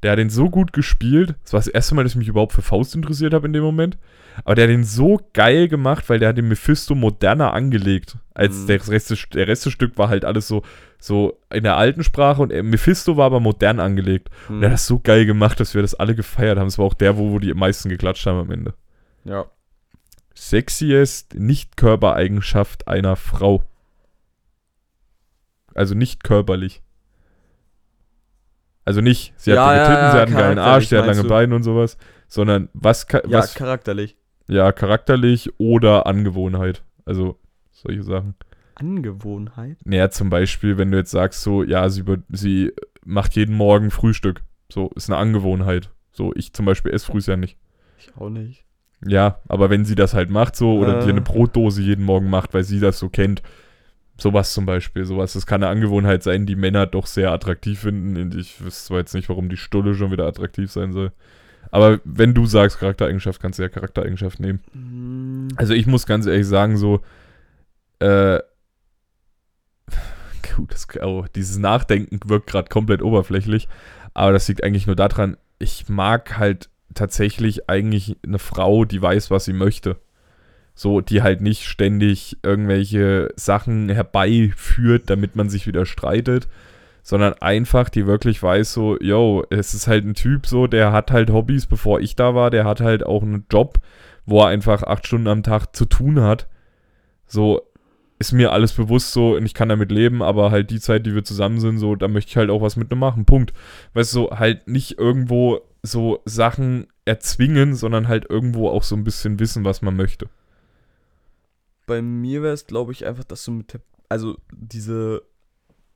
Der hat den so gut gespielt. Das war das erste Mal, dass ich mich überhaupt für Faust interessiert habe in dem Moment. Aber der hat den so geil gemacht, weil der hat den Mephisto moderner angelegt. Als Mhm. der, Rest, der Rest des Stück war halt alles so, so in der alten Sprache und Mephisto war aber modern angelegt. Und er hat das so geil gemacht, dass wir das alle gefeiert haben. Es war auch der, wo, wo die meisten geklatscht haben am Ende. Ja. Sexiest Nicht-Körpereigenschaft einer Frau. Also nicht körperlich. Also nicht, sie hat Ja, dicke ja, Titten, sie ja, hat einen geilen Arsch, sie hat lange du? Beine und sowas. Sondern was, ka- Ja, was charakterlich. ja, charakterlich oder Angewohnheit. Also solche Sachen. Angewohnheit? Naja, zum Beispiel, wenn du jetzt sagst, so, ja, sie, sie macht jeden Morgen Frühstück. So, ist eine Angewohnheit. So, ich zum Beispiel esse frühs ja nicht. Ich auch nicht. Ja, aber wenn sie das halt macht, so, oder Äh. dir eine Brotdose jeden Morgen macht, weil sie das so kennt, sowas zum Beispiel, sowas, das kann eine Angewohnheit sein, die Männer doch sehr attraktiv finden. Und Ich wüsste zwar jetzt nicht, warum die Stulle schon wieder attraktiv sein soll. Aber wenn du sagst Charaktereigenschaft, kannst du ja Charaktereigenschaft nehmen. Hm, Also ich muss ganz ehrlich sagen, so, äh, gut, das, oh, dieses Nachdenken wirkt gerade komplett oberflächlich, aber das liegt eigentlich nur daran, ich mag halt tatsächlich eigentlich eine Frau, die weiß, was sie möchte. So, die halt nicht ständig irgendwelche Sachen herbeiführt, damit man sich wieder streitet, sondern einfach, die wirklich weiß so, yo, es ist halt ein Typ so, der hat halt Hobbys, bevor ich da war, der hat halt auch einen Job, wo er einfach acht Stunden am Tag zu tun hat. So ist mir alles bewusst so und ich kann damit leben, aber halt die Zeit, die wir zusammen sind, so, da möchte ich halt auch was mit ihm machen. Punkt. Weißt du, so halt nicht irgendwo so Sachen erzwingen, sondern halt irgendwo auch so ein bisschen wissen, was man möchte. Bei mir wäre es, glaube ich, einfach, dass du mit der, also diese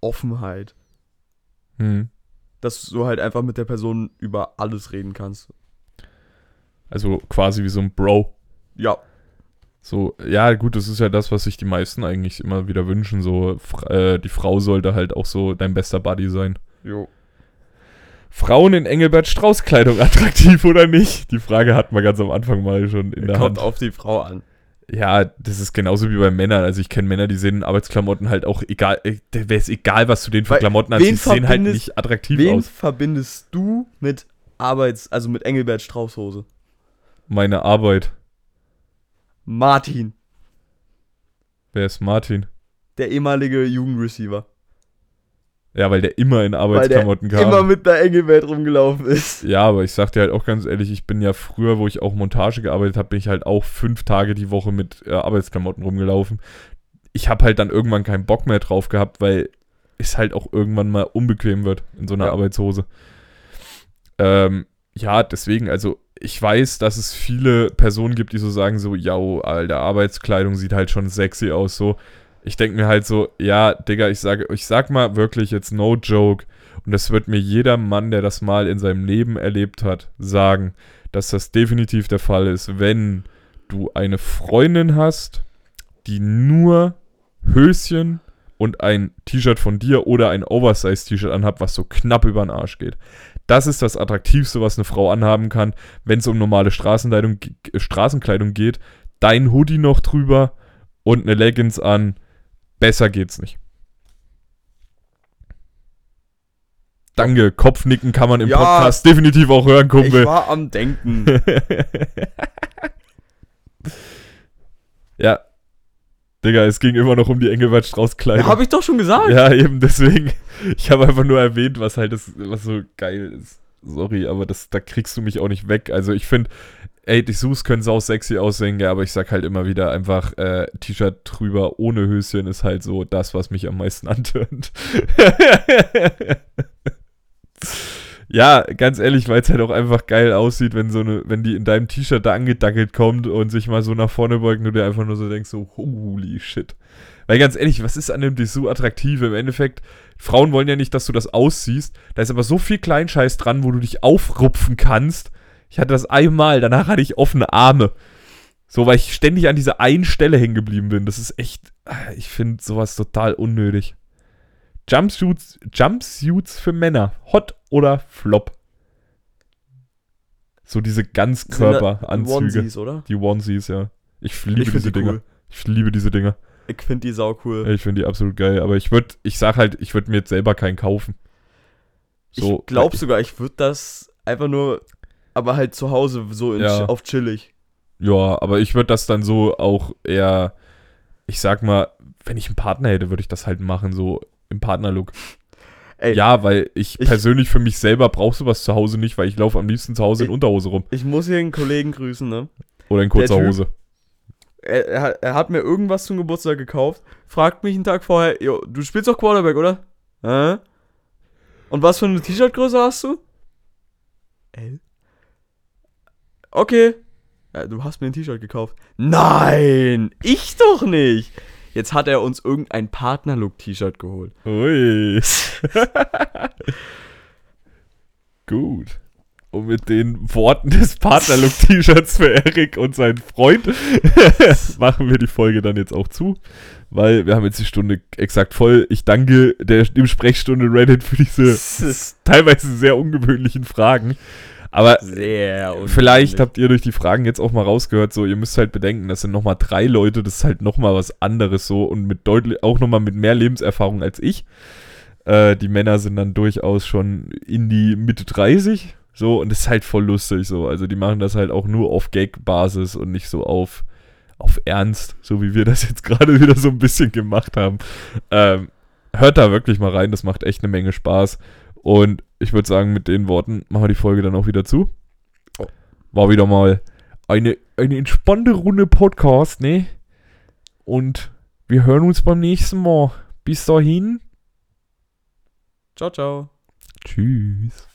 Offenheit, Hm. dass du halt einfach mit der Person über alles reden kannst. Also quasi wie so ein Bro. Ja. So, ja, gut, das ist ja das, was sich die meisten eigentlich immer wieder wünschen. So, äh, die Frau sollte halt auch so dein bester Buddy sein. Jo. Frauen in Engelbert Strauß Kleidung attraktiv oder nicht? Die Frage hatten wir ganz am Anfang mal schon in der Kommt Hand. auf die Frau an. Ja, das ist genauso wie bei Männern. Also ich kenne Männer, die sehen in Arbeitsklamotten halt auch egal, äh, wäre es egal, was du denen für Weil, Klamotten hast, wen die sehen halt nicht attraktiv Wen aus. verbindest du mit Arbeits-, also mit Engelbert Straußhose? Meine Arbeit. Martin, Wer ist Martin? der ehemalige Jugendreceiver. Ja, weil der immer in Weil der Arbeitsklamotten kam. immer mit der Engelbert rumgelaufen ist. Ja, aber ich sag dir halt auch ganz ehrlich, ich bin ja früher, wo ich auch Montage gearbeitet habe, bin ich halt auch fünf Tage die Woche mit äh, Arbeitsklamotten rumgelaufen. Ich habe halt dann irgendwann keinen Bock mehr drauf gehabt, weil es halt auch irgendwann mal unbequem wird in so einer Ja. Arbeitshose. Ähm, ja, deswegen, also ich weiß, dass es viele Personen gibt, die so sagen so, ja, alter, Arbeitskleidung sieht halt schon sexy aus, so. Ich denke mir halt so, ja, Digga, ich sage, ich sag mal wirklich jetzt no joke, und das wird mir jeder Mann, der das mal in seinem Leben erlebt hat, sagen, dass das definitiv der Fall ist, wenn du eine Freundin hast, die nur Höschen und ein T-Shirt von dir oder ein Oversize-T-Shirt anhat, was so knapp über den Arsch geht. Das ist das Attraktivste, was eine Frau anhaben kann, wenn es um normale Straßenkleidung geht. Dein Hoodie noch drüber und eine Leggings an. Besser geht's nicht. Danke, Kopfnicken kann man im Ja. Podcast definitiv auch hören, Ich Kumpel. war am Denken. ja. Digga, es ging immer noch um die Engelbert Strauß Kleidung. Hab ich doch schon gesagt. Ja, eben deswegen. Ich habe einfach nur erwähnt, was halt das, was so geil ist. Sorry, aber das, da kriegst du mich auch nicht weg. Also ich finde, ey, die Sus können sau sexy aussehen, aber ich sag halt immer wieder einfach, äh, T-Shirt drüber ohne Höschen ist halt so das, was mich am meisten antörnt. ja, ganz ehrlich, weil es halt auch einfach geil aussieht, wenn so eine, wenn die in deinem T-Shirt da angedackelt kommt und sich mal so nach vorne beugt und du dir einfach nur so denkst, so, holy shit. Weil ganz ehrlich, was ist an dem Dessous attraktiv? Im Endeffekt, Frauen wollen ja nicht, dass du das ausziehst. Da ist aber so viel Kleinscheiß dran, wo du dich aufrupfen kannst. Ich hatte das einmal, danach hatte ich offene Arme. So, weil ich ständig an dieser einen Stelle hängen geblieben bin. Das ist echt, ah, ich finde sowas total unnötig. Jumpsuits, Jumpsuits für Männer. Hot oder Flop? So diese Ganzkörperanzüge. Onesies, oder? Die Onesies, ja. Ich liebe Ich diese die Dinger. cool. Ich liebe diese Dinger. Ich finde die sau cool. Ich finde die absolut geil. Aber ich würde, ich sag halt, ich würde mir jetzt selber keinen kaufen. ich glaube sogar, ich würde das einfach nur, aber halt zu Hause so in, Ja. auf chillig. Ja, aber ich würde das dann so auch eher, ich sag mal, wenn ich einen Partner hätte, würde ich das halt machen, so im Partnerlook. Ey, Ja, weil ich, ich- persönlich für mich selber brauche sowas zu Hause nicht, weil ich laufe am liebsten zu Hause in Ich- Unterhose rum. ich muss hier einen Kollegen grüßen, ne? Oder in kurzer Typ- Hose. Er, er, hat- er hat mir irgendwas zum Geburtstag gekauft, fragt mich einen Tag vorher, jo, du spielst doch Quarterback, oder? Hä? Und was für eine T-Shirt-Größe hast du? L. Okay. Ja, du hast mir ein T-Shirt gekauft. Nein, ich doch nicht. Jetzt hat er uns irgendein Partnerlook-T-Shirt geholt. Ui. Gut. Und mit den Worten des Partnerlook-T-Shirts für Erik und seinen Freund machen wir die Folge dann jetzt auch zu, weil wir haben jetzt die Stunde exakt voll. Ich danke der dem Sprechstunde Reddit für diese teilweise sehr ungewöhnlichen Fragen. Aber sehr Vielleicht habt ihr durch die Fragen jetzt auch mal rausgehört, so ihr müsst halt bedenken, das sind nochmal drei Leute, das ist halt nochmal was anderes so und mit deutlich, auch nochmal mit mehr Lebenserfahrung als ich. Äh, die Männer sind dann durchaus schon in die Mitte 30, so und das ist halt voll lustig so. Also die machen das halt auch nur auf Gag-Basis und nicht so auf, auf Ernst, so wie wir das jetzt gerade wieder so ein bisschen gemacht haben. Ähm, hört da wirklich mal rein, das macht echt eine Menge Spaß. Und ich würde sagen, mit den Worten machen wir die Folge dann auch wieder zu. War wieder mal eine, eine entspannte Runde Podcast, ne? Und wir hören uns beim nächsten Mal. Bis dahin. Ciao, ciao. Tschüss.